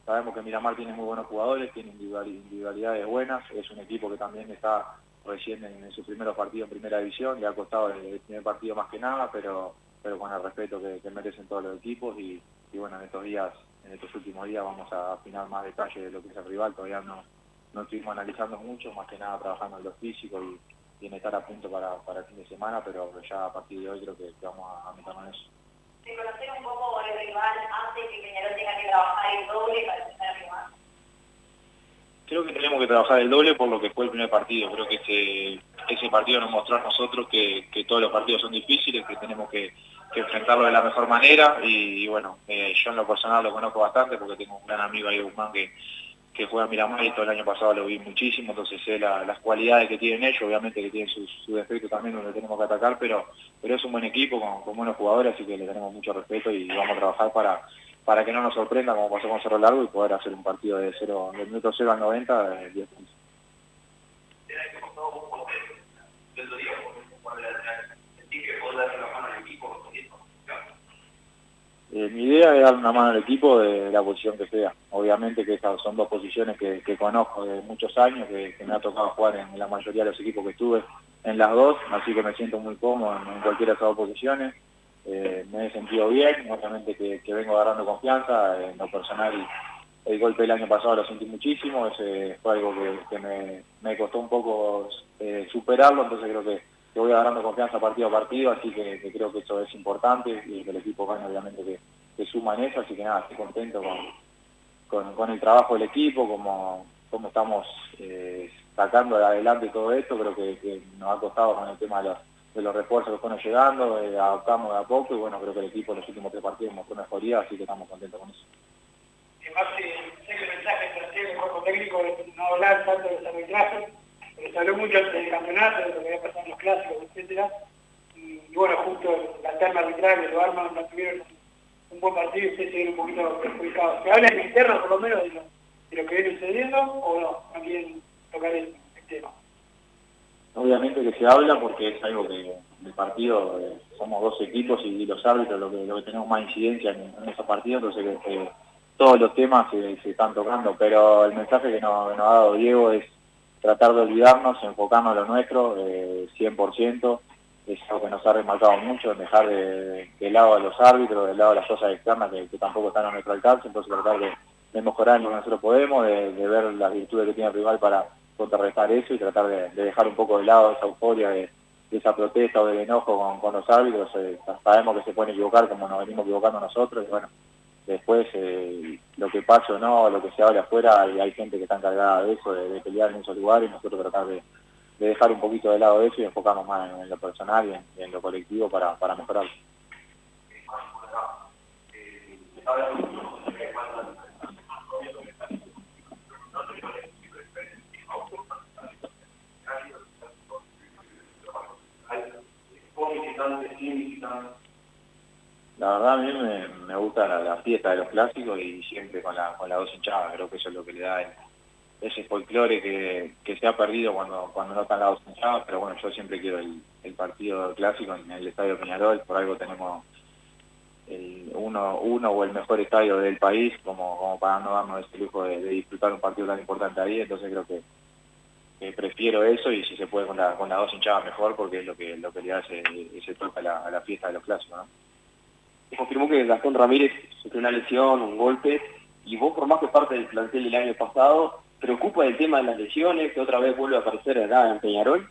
sabemos que Miramar tiene muy buenos jugadores, tiene individual- individualidades buenas, es un equipo que también está recién en, sus primeros partidos en primera división, le ha costado el, el primer partido más que nada, pero pero con el respeto que, merecen todos los equipos y, bueno, en estos días, en estos últimos días vamos a afinar más detalle de lo que es el rival, todavía no, no estuvimos analizando mucho, más que nada trabajando en lo físico y, y en estar a punto para, para el fin de semana, pero ya a partir de hoy creo que, vamos a, a meternos en eso. conocer un poco el rival antes que Peñarol tenga que trabajar el doble para empezar a Creo que tenemos que trabajar el doble por lo que fue el primer partido. Creo que ese, ese partido nos mostró a nosotros que, que todos los partidos son difíciles, que tenemos que, enfrentarlo de la mejor manera. Y, bueno, eh, yo en lo personal lo conozco bastante porque tengo un gran amigo ahí, Guzmán, que, que juega Miramar y todo el año pasado lo vi muchísimo, entonces sé la- las cualidades que tienen ellos, obviamente que tienen su defectos también donde tenemos que atacar, pero, pero es un buen equipo con, con buenos jugadores, así que le tenemos mucho respeto y vamos a trabajar para, para que no nos sorprenda como pasó con Cerro Largo y poder hacer un partido de cero, del minuto 0 al 90 de 10 puntos. Eh, mi idea es dar una mano al equipo de la posición que sea. Obviamente que esas son dos posiciones que, conozco de muchos años, que, que me ha tocado jugar en la mayoría de los equipos que estuve en las dos, así que me siento muy cómodo en, en cualquiera de esas dos posiciones. Eh, me he sentido bien, obviamente que, vengo agarrando confianza, en lo personal el golpe del año pasado lo sentí muchísimo, ese fue algo que, me, costó un poco eh, superarlo, entonces creo que, que voy agarrando confianza partido a partido, así que, creo que eso es importante y que el equipo gane obviamente que, suma en eso, así que nada, estoy contento con, el trabajo del equipo, como, como estamos eh, sacando adelante todo esto, creo que nos ha costado con el tema de los, de los refuerzos que fueron llegando, eh, adaptamos de a poco y bueno, creo que el equipo en los últimos tres partidos mostró mejoría, así que estamos contentos con eso. Además, eh, sé que el mensaje plantea el cuerpo técnico no hablar tanto de los arbitrajes, porque se habló mucho del campeonato, de lo que había pasado en los clásicos, etcétera. Y, y bueno, justo la terna arbitral lo arman, no tuvieron un buen partido y ustedes se ven un poquito perjudicados. ¿Se habla en interno por lo menos de lo, de lo que viene sucediendo o no? No quieren tocar el, el tema. Obviamente que se habla porque es algo que el partido, eh, somos dos equipos y los árbitros lo que, lo que tenemos más incidencia en, esos partidos, entonces que, eh, todos los temas se, están tocando, pero el mensaje que nos, ha dado Diego es tratar de olvidarnos, enfocarnos en lo nuestro, eh, 100%, es algo que nos ha remarcado mucho, dejar de, de lado a los árbitros, del lado de las cosas externas que, que tampoco están a nuestro alcance, entonces tratar de, de mejorar lo que nosotros podemos, de, de ver las virtudes que tiene el rival para contrarrestar eso y tratar de, de dejar un poco de lado esa euforia de, esa protesta o del enojo con, los árbitros. Eh, sabemos que se pueden equivocar como nos venimos equivocando nosotros y bueno, después eh, lo que pase o no, lo que se hable afuera, y hay gente que está encargada de eso, de, pelear en esos lugares y nosotros tratar de, de dejar un poquito de lado eso y enfocarnos más en, lo personal y en, y en lo colectivo para, para mejorar. La verdad a mí me, gusta la, la fiesta de los clásicos y siempre con la con las dos hinchadas, creo que eso es lo que le da ese folclore que, se ha perdido cuando no están las dos hinchadas, pero bueno, yo siempre quiero el, partido clásico en el Estadio Peñarol, por algo tenemos el uno, uno o el mejor estadio del país como, para no darnos ese lujo de disfrutar un partido tan importante ahí, entonces creo que, que prefiero eso y si se puede con, la, con las dos hinchadas mejor porque es lo que lo que le da ese, toque a la, a la fiesta de los clásicos, ¿no? Se confirmó que Gastón Ramírez sufrió una lesión, un golpe, y vos formaste parte del plantel el año pasado. ¿Preocupa el tema de las lesiones, que otra vez vuelve a aparecer acá en Peñarol?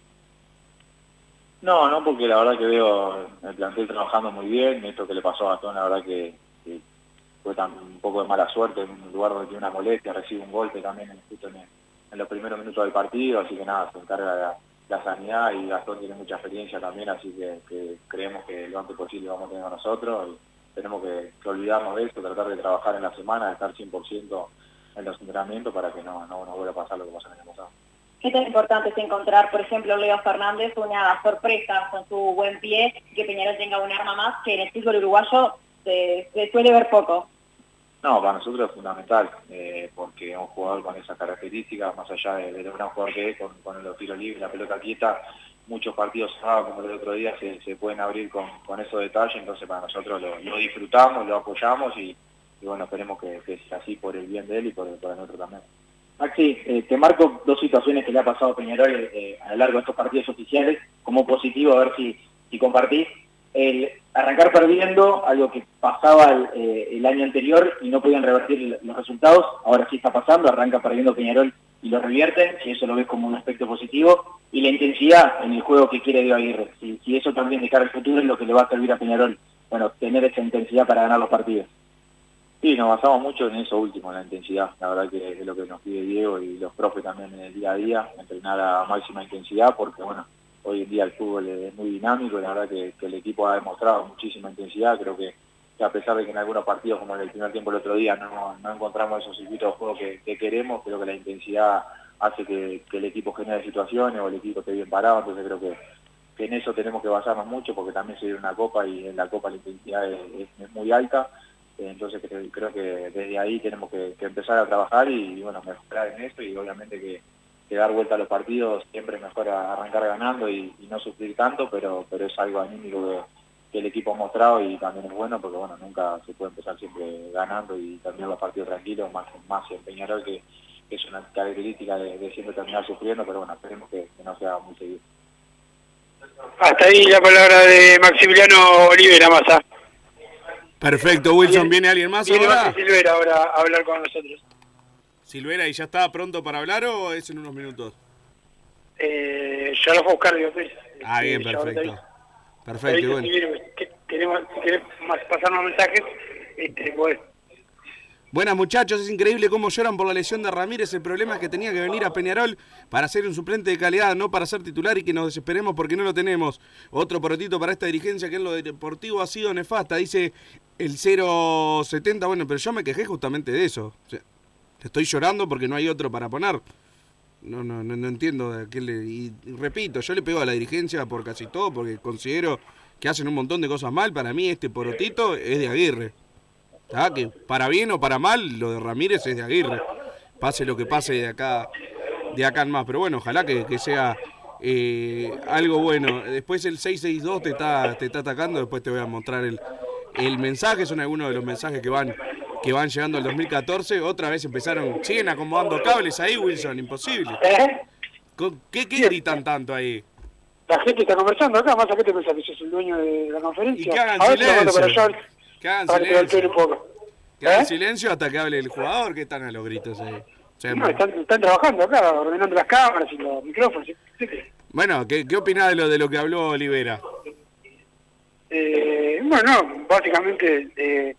No, no, porque la verdad que veo el plantel trabajando muy bien, esto que le pasó a Gastón, la verdad que, que fue tan, un poco de mala suerte, en un lugar donde tiene una molestia, recibe un golpe también en, justo en, los primeros minutos del partido, así que nada, se encarga la, la sanidad y Gastón tiene mucha experiencia también, así que, creemos que lo antes posible vamos a tener nosotros y tenemos que, olvidarnos de esto, tratar de trabajar en la semana, de estar 100% en los entrenamientos para que no, no nos vuelva a pasar lo que pasó en el pasado. ¿Qué tan importante es encontrar, por ejemplo, Leo Fernández una sorpresa con su buen pie, que Peñarol tenga un arma más, que en el fútbol uruguayo se, se suele ver poco? No, para nosotros es fundamental, eh, porque un jugador con esas características, más allá de, de gran jugador que es, con, con los tiros libres, la pelota quieta, muchos partidos cerrados como el otro día se, pueden abrir con, con esos detalles, entonces para nosotros lo, disfrutamos, lo apoyamos y, bueno, esperemos que, sea así por el bien de él y por, el- nuestro también. Maxi, eh, te marco dos situaciones que le ha pasado a Peñarol eh, a lo largo de estos partidos oficiales como positivo, a ver si, si compartís. El arrancar perdiendo, algo que pasaba el, eh, año anterior y no podían revertir los resultados, ahora sí está pasando, arranca perdiendo Peñarol y lo revierten, si eso lo ves como un aspecto positivo, y la intensidad en el juego que quiere Diego Aguirre, si, eso también de cara al futuro es lo que le va a servir a Peñarol, bueno, tener esa intensidad para ganar los partidos. Sí, nos basamos mucho en eso último, la intensidad. La verdad que es lo que nos pide Diego y los profes también en el día a día, entrenar a máxima intensidad, porque bueno, hoy en día el fútbol es muy dinámico y la verdad que, el equipo ha demostrado muchísima intensidad. Creo que, a pesar de que en algunos partidos, como en el primer tiempo el otro día, no, encontramos esos circuitos de juego que, que queremos, creo que la intensidad hace que, el equipo genere situaciones o el equipo esté bien parado, entonces creo que, en eso tenemos que basarnos mucho porque también se viene una copa y en la copa la intensidad es, muy alta, Eh, entonces creo, que desde ahí tenemos que, empezar a trabajar y, y, bueno, mejorar en eso y obviamente que, que dar vuelta a los partidos siempre es mejor arrancar ganando y, y no sufrir tanto, pero, pero es algo anímico que, que el equipo ha mostrado y también es bueno porque bueno, nunca se puede empezar siempre ganando y terminar los partidos tranquilos, más, más en Peñarol que que es una característica de, de siempre terminar sufriendo, pero bueno, esperemos que, que no sea muy seguido. Hasta ahí la palabra de Maximiliano Olivera Massa. Perfecto, Wilson. ¿Viene alguien más Viene ahora? Silvera ahora a hablar con nosotros. Silvera, ¿y ya está pronto para hablar o es en unos minutos? Eh, ya lo fue a buscar, digo, pues. Ah, bien, Este, perfecto. Perfecto, bueno. si queremos, si pasar más mensajes, este, pues, Buenas muchachos, es increíble cómo lloran por la lesión de Ramírez. El problema es que tenía que venir a Peñarol para ser un suplente de calidad, no para ser titular y que nos desesperemos porque no lo tenemos. Otro porotito para esta dirigencia que en lo deportivo ha sido nefasta. Dice el 070, bueno, pero yo me quejé justamente de eso. O sea, te estoy llorando porque no hay otro para poner. No, no, no, no entiendo qué le... Y, repito, yo le pego a la dirigencia por casi todo porque considero que hacen un montón de cosas mal. Para mí este porotito es de Aguirre. Ah, que para bien o para mal, lo de Ramírez es de Aguirre. Pase lo que pase de acá, de acá en más. Pero bueno, ojalá que, que sea eh, algo bueno. Después el 662 te está, te está atacando, después te voy a mostrar el, el mensaje. Son algunos de los mensajes que van, que van llegando al 2014. Otra vez empezaron, siguen acomodando cables ahí, Wilson, imposible. Co- ¿Qué, qué gritan tanto ahí? la gente está conversando acá, más a qué te pensás que sos el dueño de la conferencia. Y que hagan silencio. Que hagan silencio. un poco. Que hagan silencio hasta que hable el jugador, que están a los gritos ahí. No, están, están trabajando acá, ordenando las cámaras y los micrófonos. Bueno, ¿qué, qué opinás de lo, de lo que habló Olivera? Eh, bueno, básicamente, eh,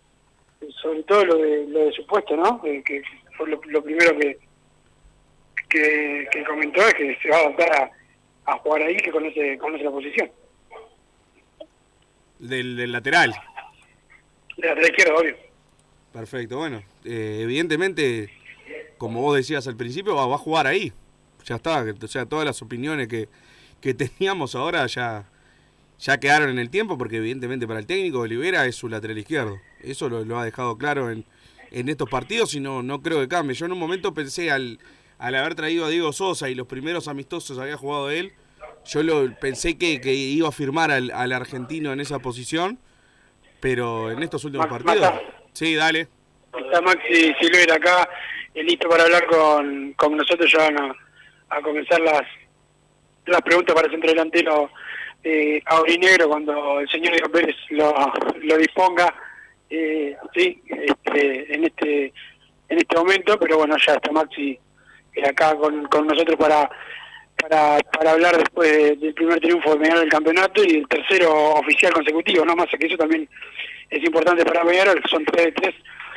sobre todo lo de, lo de su puesto, ¿no? Eh, que fue lo, lo primero que, que, que comentó, es que se va a adaptar a, a jugar ahí, que conoce, conoce la posición. Del, del lateral. De la izquierda, obvio. Perfecto, bueno. eh, evidentemente, como vos decías al principio, va, va a jugar ahí. Ya está. O sea, todas las opiniones que, que teníamos ahora ya, ya quedaron en el tiempo, porque evidentemente para el técnico Olivera es su lateral izquierdo. Eso lo, lo ha dejado claro en, en estos partidos y no, no creo que cambie. Yo en un momento pensé al, al haber traído a Diego Sosa y los primeros amistosos había jugado él, yo lo pensé que, que iba a firmar al, al argentino en esa posición, pero en estos últimos Max- partidos... Sí, dale. Está Maxi Silvera acá, listo para hablar con, con nosotros. Ya van a, a comenzar las, las preguntas para el centro delantero eh, aurinegro cuando el señor Diego Pérez lo, lo disponga. Eh, sí, este, en este en este momento, pero bueno, ya está Maxi eh, acá con, con nosotros para, para para hablar después de- del primer triunfo de Peñarol del campeonato y el tercero oficial consecutivo, no más que eso también es importante para que son 3 de 3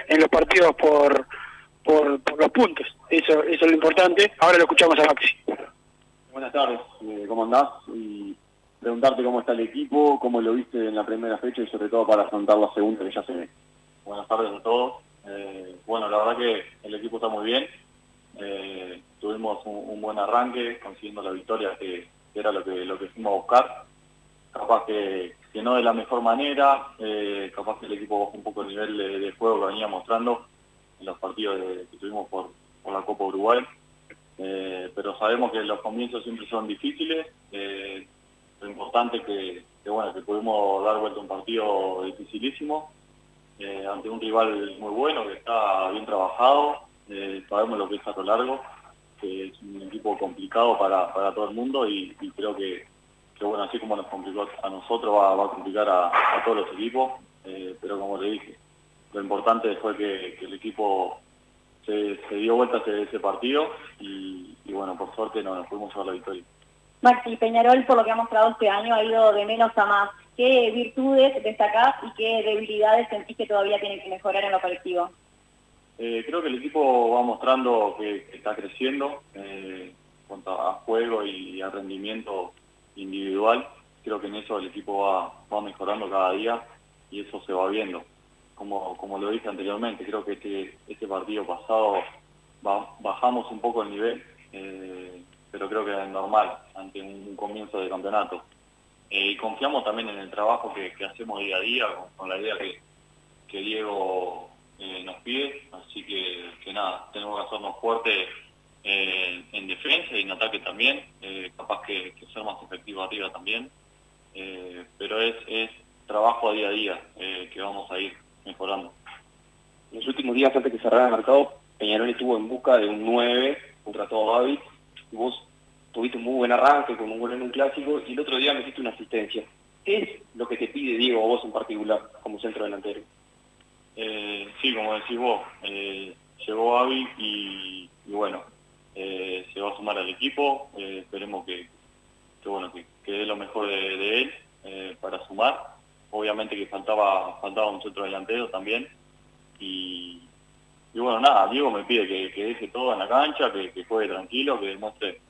en los partidos por, por, por los puntos, eso, eso es lo importante. Ahora lo escuchamos a Maxi. Buenas tardes, eh, ¿cómo andás? Y preguntarte cómo está el equipo, cómo lo viste en la primera fecha y sobre todo para afrontar la segunda que ya se ve. Buenas tardes a todos. Eh, bueno, la verdad que el equipo está muy bien. Eh, tuvimos un, buen arranque, consiguiendo la victoria que, era lo que lo que fuimos a buscar. Capaz que, que no de la mejor manera, eh, capaz que el equipo bajó un poco el nivel de, juego que venía mostrando en los partidos que tuvimos por, por la Copa Uruguay. Pero sabemos que los comienzos siempre son difíciles. Lo importante que, bueno que pudimos dar vuelta un partido dificilísimo eh, ante un rival muy bueno que está bien trabajado. Eh, sabemos lo que es a lo largo, que es un equipo complicado para, para todo el mundo y, creo que, que, bueno así como nos complicó a nosotros va, a complicar a, todos los equipos. Eh, pero como le dije, lo importante fue que, el equipo se, dio vuelta ese, ese partido y, y bueno, por suerte nos, nos pudimos llevar la victoria. Maxi Peñarol, por lo que ha mostrado este año, ha ido de menos a más. ¿qué virtudes destacás y qué debilidades sentís que todavía tienen que mejorar en lo colectivo? Eh, creo que el equipo va mostrando que, está creciendo eh, a juego y a rendimiento individual. Creo que en eso el equipo va, mejorando cada día y eso se va viendo. Como, lo dije anteriormente, creo que este, este partido pasado ba- bajamos un poco el nivel, eh, pero creo que es normal ante un, comienzo de campeonato. Eh, y confiamos también en el trabajo que, hacemos día a día, con, la idea que, Diego eh, nos pide, así que, nada, tenemos que hacernos fuertes eh, en defensa y en ataque también, capaz que, ser más efectivo arriba también, pero es, trabajo a día a día que vamos a ir mejorando. Los últimos días, antes que cerrara el mercado, Peñarol estuvo en busca de un 9, contrató a Gaby, y vos tuviste un muy buen arranque con un gol en un clásico, y el otro día metiste una asistencia. ¿Qué es lo que te pide Diego, a vos en particular, como centro delantero? Eh, sí, como decís vos, eh, llegó Avi y, y bueno, eh, se va a sumar al equipo, eh, esperemos que, que lo mejor de, de él para sumar. Obviamente que faltaba faltaba un centro delantero también y, y bueno, nada, Diego me pide que, que deje todo en la cancha, que, que juegue tranquilo, que demuestre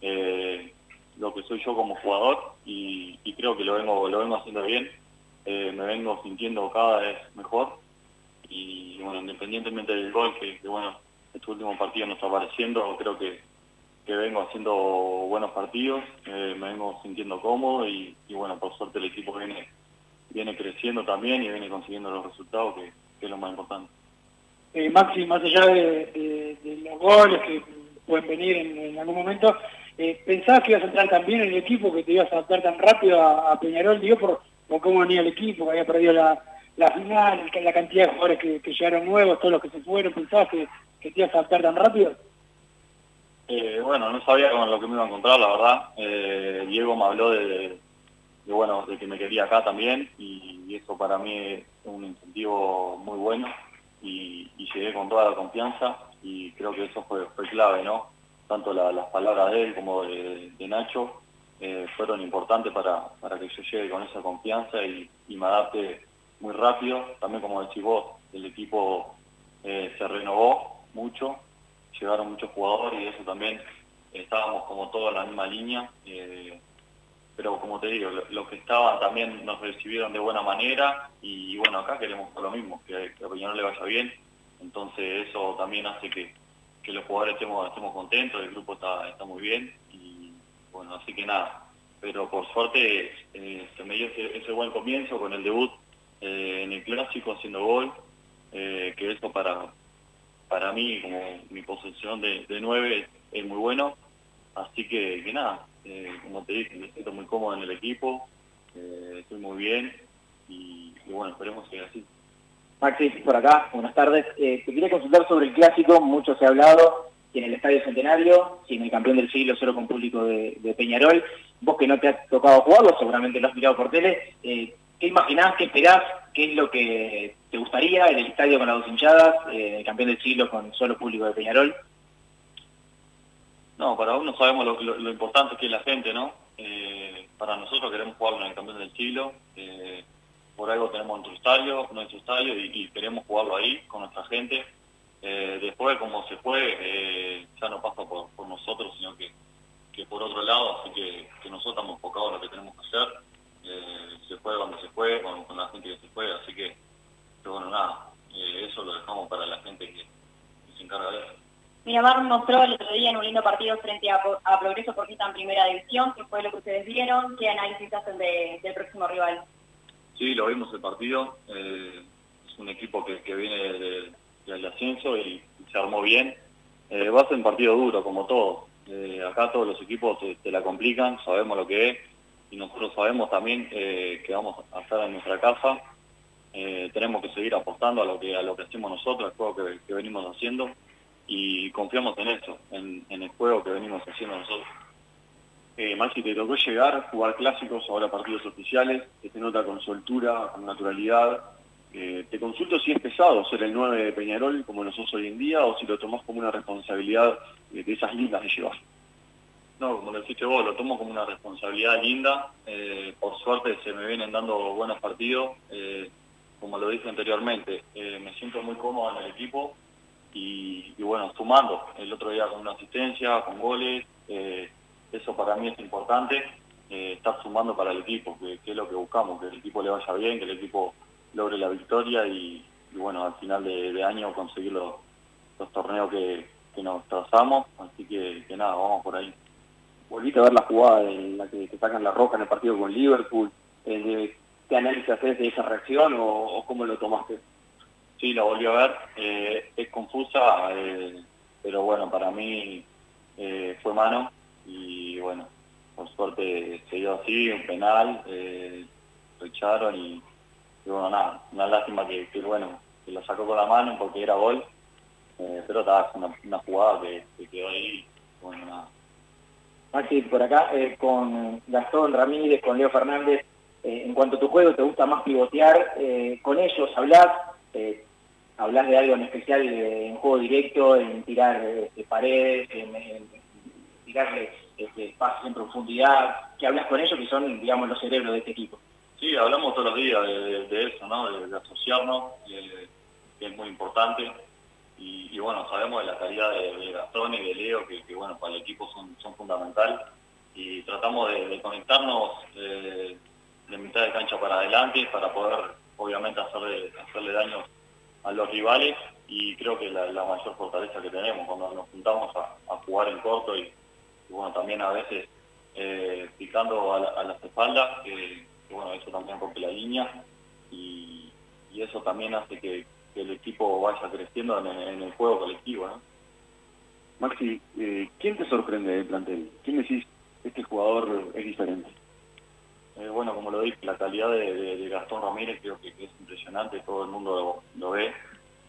eh, lo que soy yo como jugador y, creo que lo vengo lo vengo haciendo bien, Eh, me vengo sintiendo cada vez mejor y bueno, independientemente del gol que, bueno, este último partido no está apareciendo, creo que, que vengo haciendo buenos partidos, eh, me vengo sintiendo cómodo y, bueno, por suerte el equipo viene viene creciendo también y viene consiguiendo los resultados que es lo más importante. Eh, Maxi, más allá de, los goles que pueden venir en, algún momento, eh, ¿pensabas que ibas a entrar tan bien en el equipo, que te ibas a adaptar tan rápido a, Peñarol, digo, por, cómo venía el equipo, que había perdido la, final, la cantidad de jugadores que, llegaron nuevos, todos los que se fueron, ¿pensabas que, te ibas a adaptar tan rápido? Eh, bueno, no sabía con lo que me iba a encontrar, la verdad. Eh, Diego me habló de, bueno, de que me quería acá también y eso para mí es un incentivo muy bueno y, llegué con toda la confianza y creo que eso fue, clave, ¿no? Tanto la- las palabras de él como de, de Nacho eh, fueron importantes para, para que yo llegue con esa confianza y, y me adapte muy rápido. También como decís vos, el equipo eh, se renovó mucho, llegaron muchos jugadores y eso también estábamos como todos en la misma línea. eh, pero como te digo, lo- los que estaban también nos recibieron de buena manera y bueno, acá queremos lo mismo, que, que a Peñarol le vaya bien. Entonces eso también hace que, que los jugadores estemos, estemos contentos, el grupo está, está muy bien y bueno, así que nada. Pero por suerte eh, se me dio ese, buen comienzo con el debut eh, en el clásico haciendo gol, eh, que eso para, para mí, como mi posición de, de 9, es muy bueno. Así que nada, eh, como te dije, me siento muy cómodo en el equipo, eh, estoy muy bien y, bueno, esperemos que así. Maxi, por acá, buenas tardes. Eh, te quería consultar sobre el clásico, mucho se ha hablado, si en el Estadio Centenario, si en el campeón del siglo, solo con público de, Peñarol. Vos que no te ha tocado jugarlo, seguramente lo has mirado por tele, ¿qué imaginás, qué esperás, qué es lo que te gustaría en el estadio con las dos hinchadas, el campeón del siglo con solo público de Peñarol? No, para uno sabemos lo, lo- lo importante que es la gente, ¿no? Eh, para nosotros queremos jugar en el campeón del siglo, eh, por algo tenemos nuestro estadio, nuestro estadio y, y queremos jugarlo ahí con nuestra gente. Eh, después, como se fue, ya no pasa por, nosotros, sino que, que por otro lado, así que, nosotros estamos enfocados en lo que tenemos que hacer. Se fue cuando se fue, con, la gente que se fue, así que, que bueno, nada, eso lo dejamos para la gente que, que se encarga de eso. Miramar mostró el otro día en un lindo partido frente a, a Progreso Portista en Primera División, que fue lo que ustedes vieron, ¿qué análisis hacen de- del próximo rival? Sí, lo vimos el partido. eh, es un equipo que, que viene de- del ascenso y, se armó bien. Eh, va a ser un partido duro, como todo. Eh, acá todos los equipos te, la complican, sabemos lo que es y nosotros sabemos también que vamos a estar en nuestra casa. Tenemos que seguir apostando a lo que a lo que hacemos nosotros, al juego que venimos haciendo y confiamos en eso, en, el juego que venimos haciendo nosotros. Eh, Maxi, te tocó llegar, jugar clásicos, ahora partidos oficiales, que te nota con soltura, con naturalidad. Eh, te consulto si es pesado ser el 9 de Peñarol como lo sos hoy en día o si lo tomás como una responsabilidad de esas lindas de llevar. No, como lo dijiste vos, lo tomo como una responsabilidad linda. Eh, por suerte se me vienen dando buenos partidos. Eh, como lo dije anteriormente, me siento muy cómodo en el equipo y, bueno, sumando. El otro día con una asistencia, con goles, eh, eso para mí es importante, eh, estar sumando para el equipo, que, es lo que buscamos, que el equipo le vaya bien, que el equipo logre la victoria y, bueno, al final de, año conseguir los, torneos que, que nos trazamos. Así que, nada, vamos por ahí. Volviste a ver la jugada en la que te sacan la roja en el partido con Liverpool. Eh, ¿Qué análisis haces de esa reacción o, o cómo lo tomaste? Sí, la volví a ver. eh, es confusa, eh, pero bueno, para mí eh, fue mano y bueno, por suerte se dio así, un penal, lo echaron y, bueno, nada, una lástima que, que, bueno, que lo sacó con la mano porque era gol, pero estaba una, jugada que, que quedó ahí, bueno. Maxi, por acá, con Gastón Ramírez, con Leo Fernández, en cuanto a tu juego, ¿te gusta más pivotear? ¿Con ellos hablas? Eh, ¿Hablas de algo en especial en juego directo, en tirar este, paredes, en, en tirarle este, en profundidad? ¿Qué hablas con ellos que son, digamos, los cerebros de este equipo? Sí, hablamos todos los días de, eso, ¿no? De, asociarnos, que es muy importante. Y, bueno, sabemos de la calidad de, Gastón y de Leo, que, que, bueno, para el equipo son, son fundamental. Y tratamos de, de conectarnos eh, de mitad de cancha para adelante para poder, obviamente, hacerle, hacerle daño a los rivales. Y creo que la, mayor fortaleza que tenemos cuando nos juntamos a, jugar en corto y, bueno, también a veces eh, picando a, la- las espaldas, que, bueno, eso también rompe la línea y, eso también hace que, el equipo vaya creciendo en, en el juego colectivo. Maxi, eh, ¿quién te sorprende del plantel? ¿Quién decís, este jugador es diferente? Eh, bueno, como lo dije, la calidad de, Gastón Ramírez creo que, es impresionante, todo el mundo lo, ve.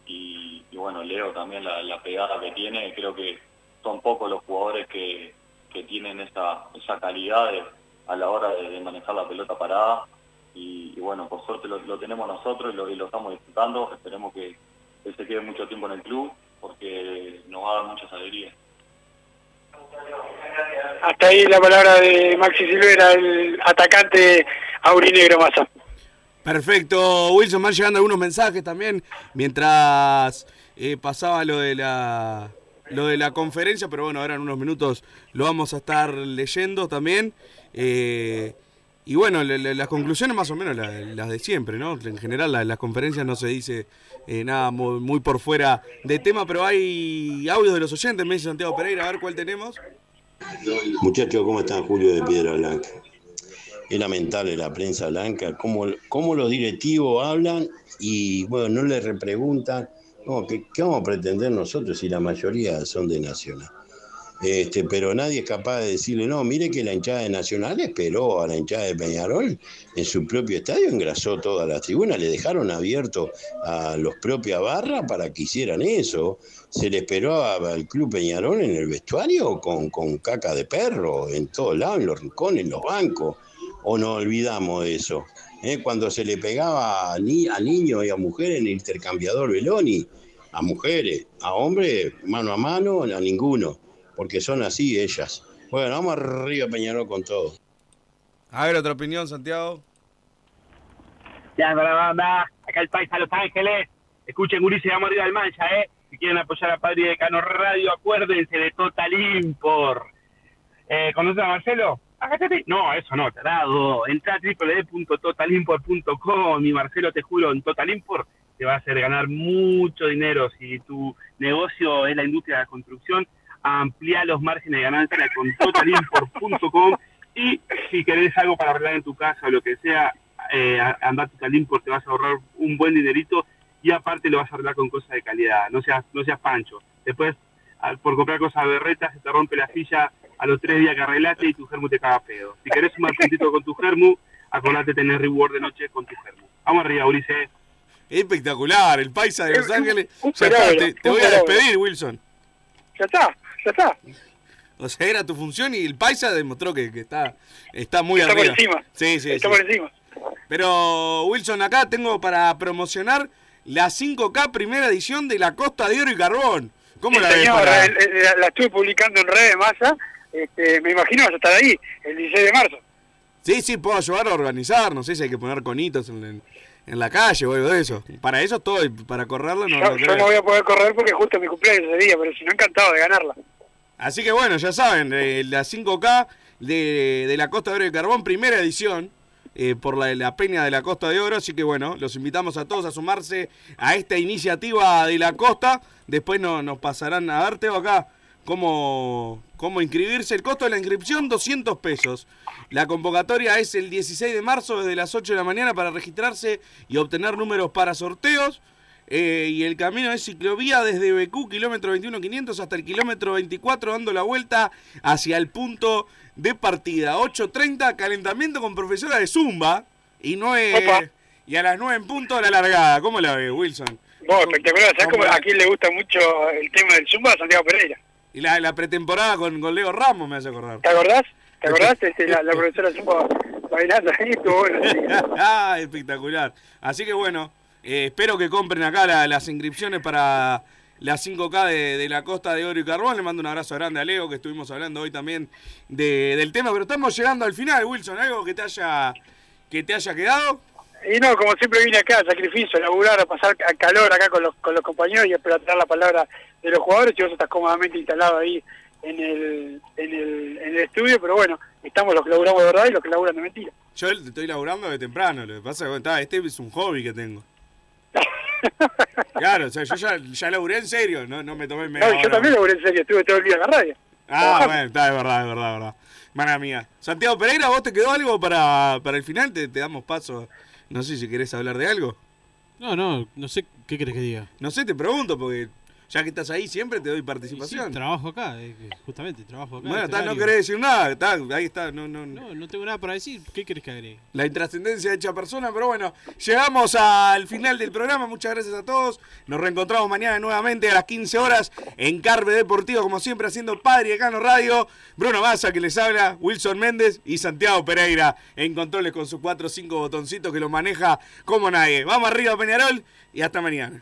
Y, bueno, Leo también la, pegada que tiene, creo que son pocos los jugadores que, tienen esa, esa calidad a la hora de, manejar la pelota parada. Y, bueno, por suerte lo, lo tenemos nosotros y lo, y lo estamos disfrutando. Esperemos que él se quede mucho tiempo en el club porque nos va a dar muchas alegrías. Hasta ahí la palabra de Maxi Silvera, el atacante aurinegro Massa. Perfecto, Wilson, van llegando algunos mensajes también mientras eh, pasaba lo de la lo de la conferencia, pero bueno, ahora en unos minutos lo vamos a estar leyendo también. Eh, y bueno, le- las conclusiones más o menos la- las de siempre, ¿no? En general la- las conferencias no se dice eh, nada muy, muy por fuera de tema, pero hay audios de los oyentes, me dice Santiago Pereira, a ver cuál tenemos. Muchachos, ¿cómo están? Julio de Piedra Blanca. Es lamentable la prensa blanca, cómo, cómo los directivos hablan y, bueno, no les repreguntan. No, ¿qué, qué vamos a pretender nosotros si la mayoría son de Nacional? Este, pero nadie es capaz de decirle, no, mire que la hinchada de Nacional esperó a la hinchada de Peñarol en su propio estadio, engrasó todas las tribunas, le dejaron abierto a los propias barras para que hicieran eso. Se le esperó al Club Peñarol en el vestuario con, con caca de perro, en todos lados, en los rincones, en los bancos. ¿O no olvidamos de eso? ¿Eh? Cuando se le pegaba a, a niños y a mujeres en el intercambiador Beloni, a mujeres, a hombres, mano a mano, a ninguno, porque son así ellas. Bueno, vamos arriba Peñarol con todo. A ver, otra opinión, Santiago. Ya, para la banda, acá el país a Los Ángeles. Escuchen, Gurice, vamos arriba del mancha, ¿eh? Si quieren apoyar a Padre de Cano Radio, acuérdense de Total Import. Eh, ¿Conoces a Marcelo? Agáchate. No, eso no, tarado. Entra a www.totalimport.com y Marcelo, te juro, en Total Import te va a hacer ganar mucho dinero. Si tu negocio es la industria de la construcción, amplía los márgenes de ganancia con totalimport.com y si querés algo para arreglar en tu casa o lo que sea, eh, anda a Total Import, te vas a ahorrar un buen dinerito y aparte lo vas a arreglar con cosas de calidad. No seas, no seas pancho. Después, al- por comprar cosas berretas, se te rompe la silla a los tres días que arreglaste y tu germu te caga pedo. Si querés sumar puntito con tu germu, acordate de tener reward de noche con tu germu. Vamos arriba, Ulises. Espectacular, el paisa de Los Un- Ángeles. un Ya está, fenómeno, te, te un voy a despedir, Wilson. Ya está, ya está. O sea, era tu función y el paisa demostró que, que está, está muy Está por encima. Sí, sí, Está sí. por encima. Pero, Wilson, acá tengo para promocionar la 5K primera edición de la Costa de Oro y Carbón. ¿Cómo Sí, la ves para...? la, la estuve publicando en redes masa, este, me imagino vas a estar ahí el 16 de marzo. Sí, sí, puedo ayudar a organizar, no sé si hay que poner conitos en, en- en la calle o algo de eso. Para eso estoy, para correrla no Yo, yo no voy a poder correr porque justo mi cumpleaños ese día, pero si no, encantado de ganarla. Así que bueno, ya saben, la 5K de, de la Costa de Oro y Carbón, primera edición, eh, por la, la Peña de la Costa de Oro. Así que bueno, los invitamos a todos a sumarse a esta iniciativa de la costa. Después no- nos pasarán a ver, Teo, acá cómo, cómo inscribirse. El costo de la inscripción, 200 pesos. La convocatoria es el 16 de marzo desde las 8 de la mañana para registrarse y obtener números para sorteos. Eh, y el camino es ciclovía desde BQ, kilómetro 21.500 hasta el kilómetro 24, dando la vuelta hacia el punto de partida. 8.30, calentamiento con profesora de Zumba. Y, 9, y a las 9 en punto la largada. ¿Cómo la ve, Wilson? Espectacular. ¿Sabes ¿Cómo a quién le gusta mucho el tema del Zumba? Santiago Pereira. Y la, la pretemporada con, con Leo Ramos me hace acordar. ¿Te acordás? ¿Te acordás? Este, la, la profesora Zumba bailando ahí, estuvo bueno. ah, espectacular. Así que bueno, eh, espero que compren acá la- las inscripciones para la 5K de, de la Costa de Oro y Carbón. Le mando un abrazo grande a Leo, que estuvimos hablando hoy también de- del tema, pero estamos llegando al final, Wilson. ¿Algo que te haya, que te haya quedado? Y no, como siempre vine acá, sacrificio, a laburar, a pasar al calor acá con los, con los compañeros y espero traer la palabra de los jugadores y vos estás cómodamente instalado ahí en el, en el, en el estudio, pero bueno, estamos los que laburamos de verdad y los que laburan de mentira. Yo estoy laburando de temprano, lo que pasa es que este es un hobby que tengo. Claro, o sea, yo ya, ya laburé en serio, no, no me tomé media No, yo también laburé en serio, estuve todo el día en la radio. Ah, bueno, está, es verdad, es verdad, es verdad. Mala mía. Santiago Pereira, ¿vos te quedó algo para, para el final? Te, te damos paso. No sé si querés hablar de algo. No, no, no sé qué querés que diga. No sé, te pregunto, porque ya que estás ahí siempre te doy Sí, participación. trabajo acá, eh, justamente, trabajo acá. bueno, en está, este no querés decir nada, está, ahí está, no, no, No, no tengo nada para decir. ¿Qué querés que agregue? la intrascendencia hecha persona, pero bueno, llegamos al final del programa, muchas gracias a todos, nos reencontramos mañana nuevamente a las 15 horas en Carve Deportivo, como siempre haciendo Padre Cano Radio, Bruno Baza que les habla, Wilson Méndez y Santiago Pereira en controles con sus 4 o 5 botoncitos que lo maneja como nadie. Vamos arriba Peñarol y hasta mañana.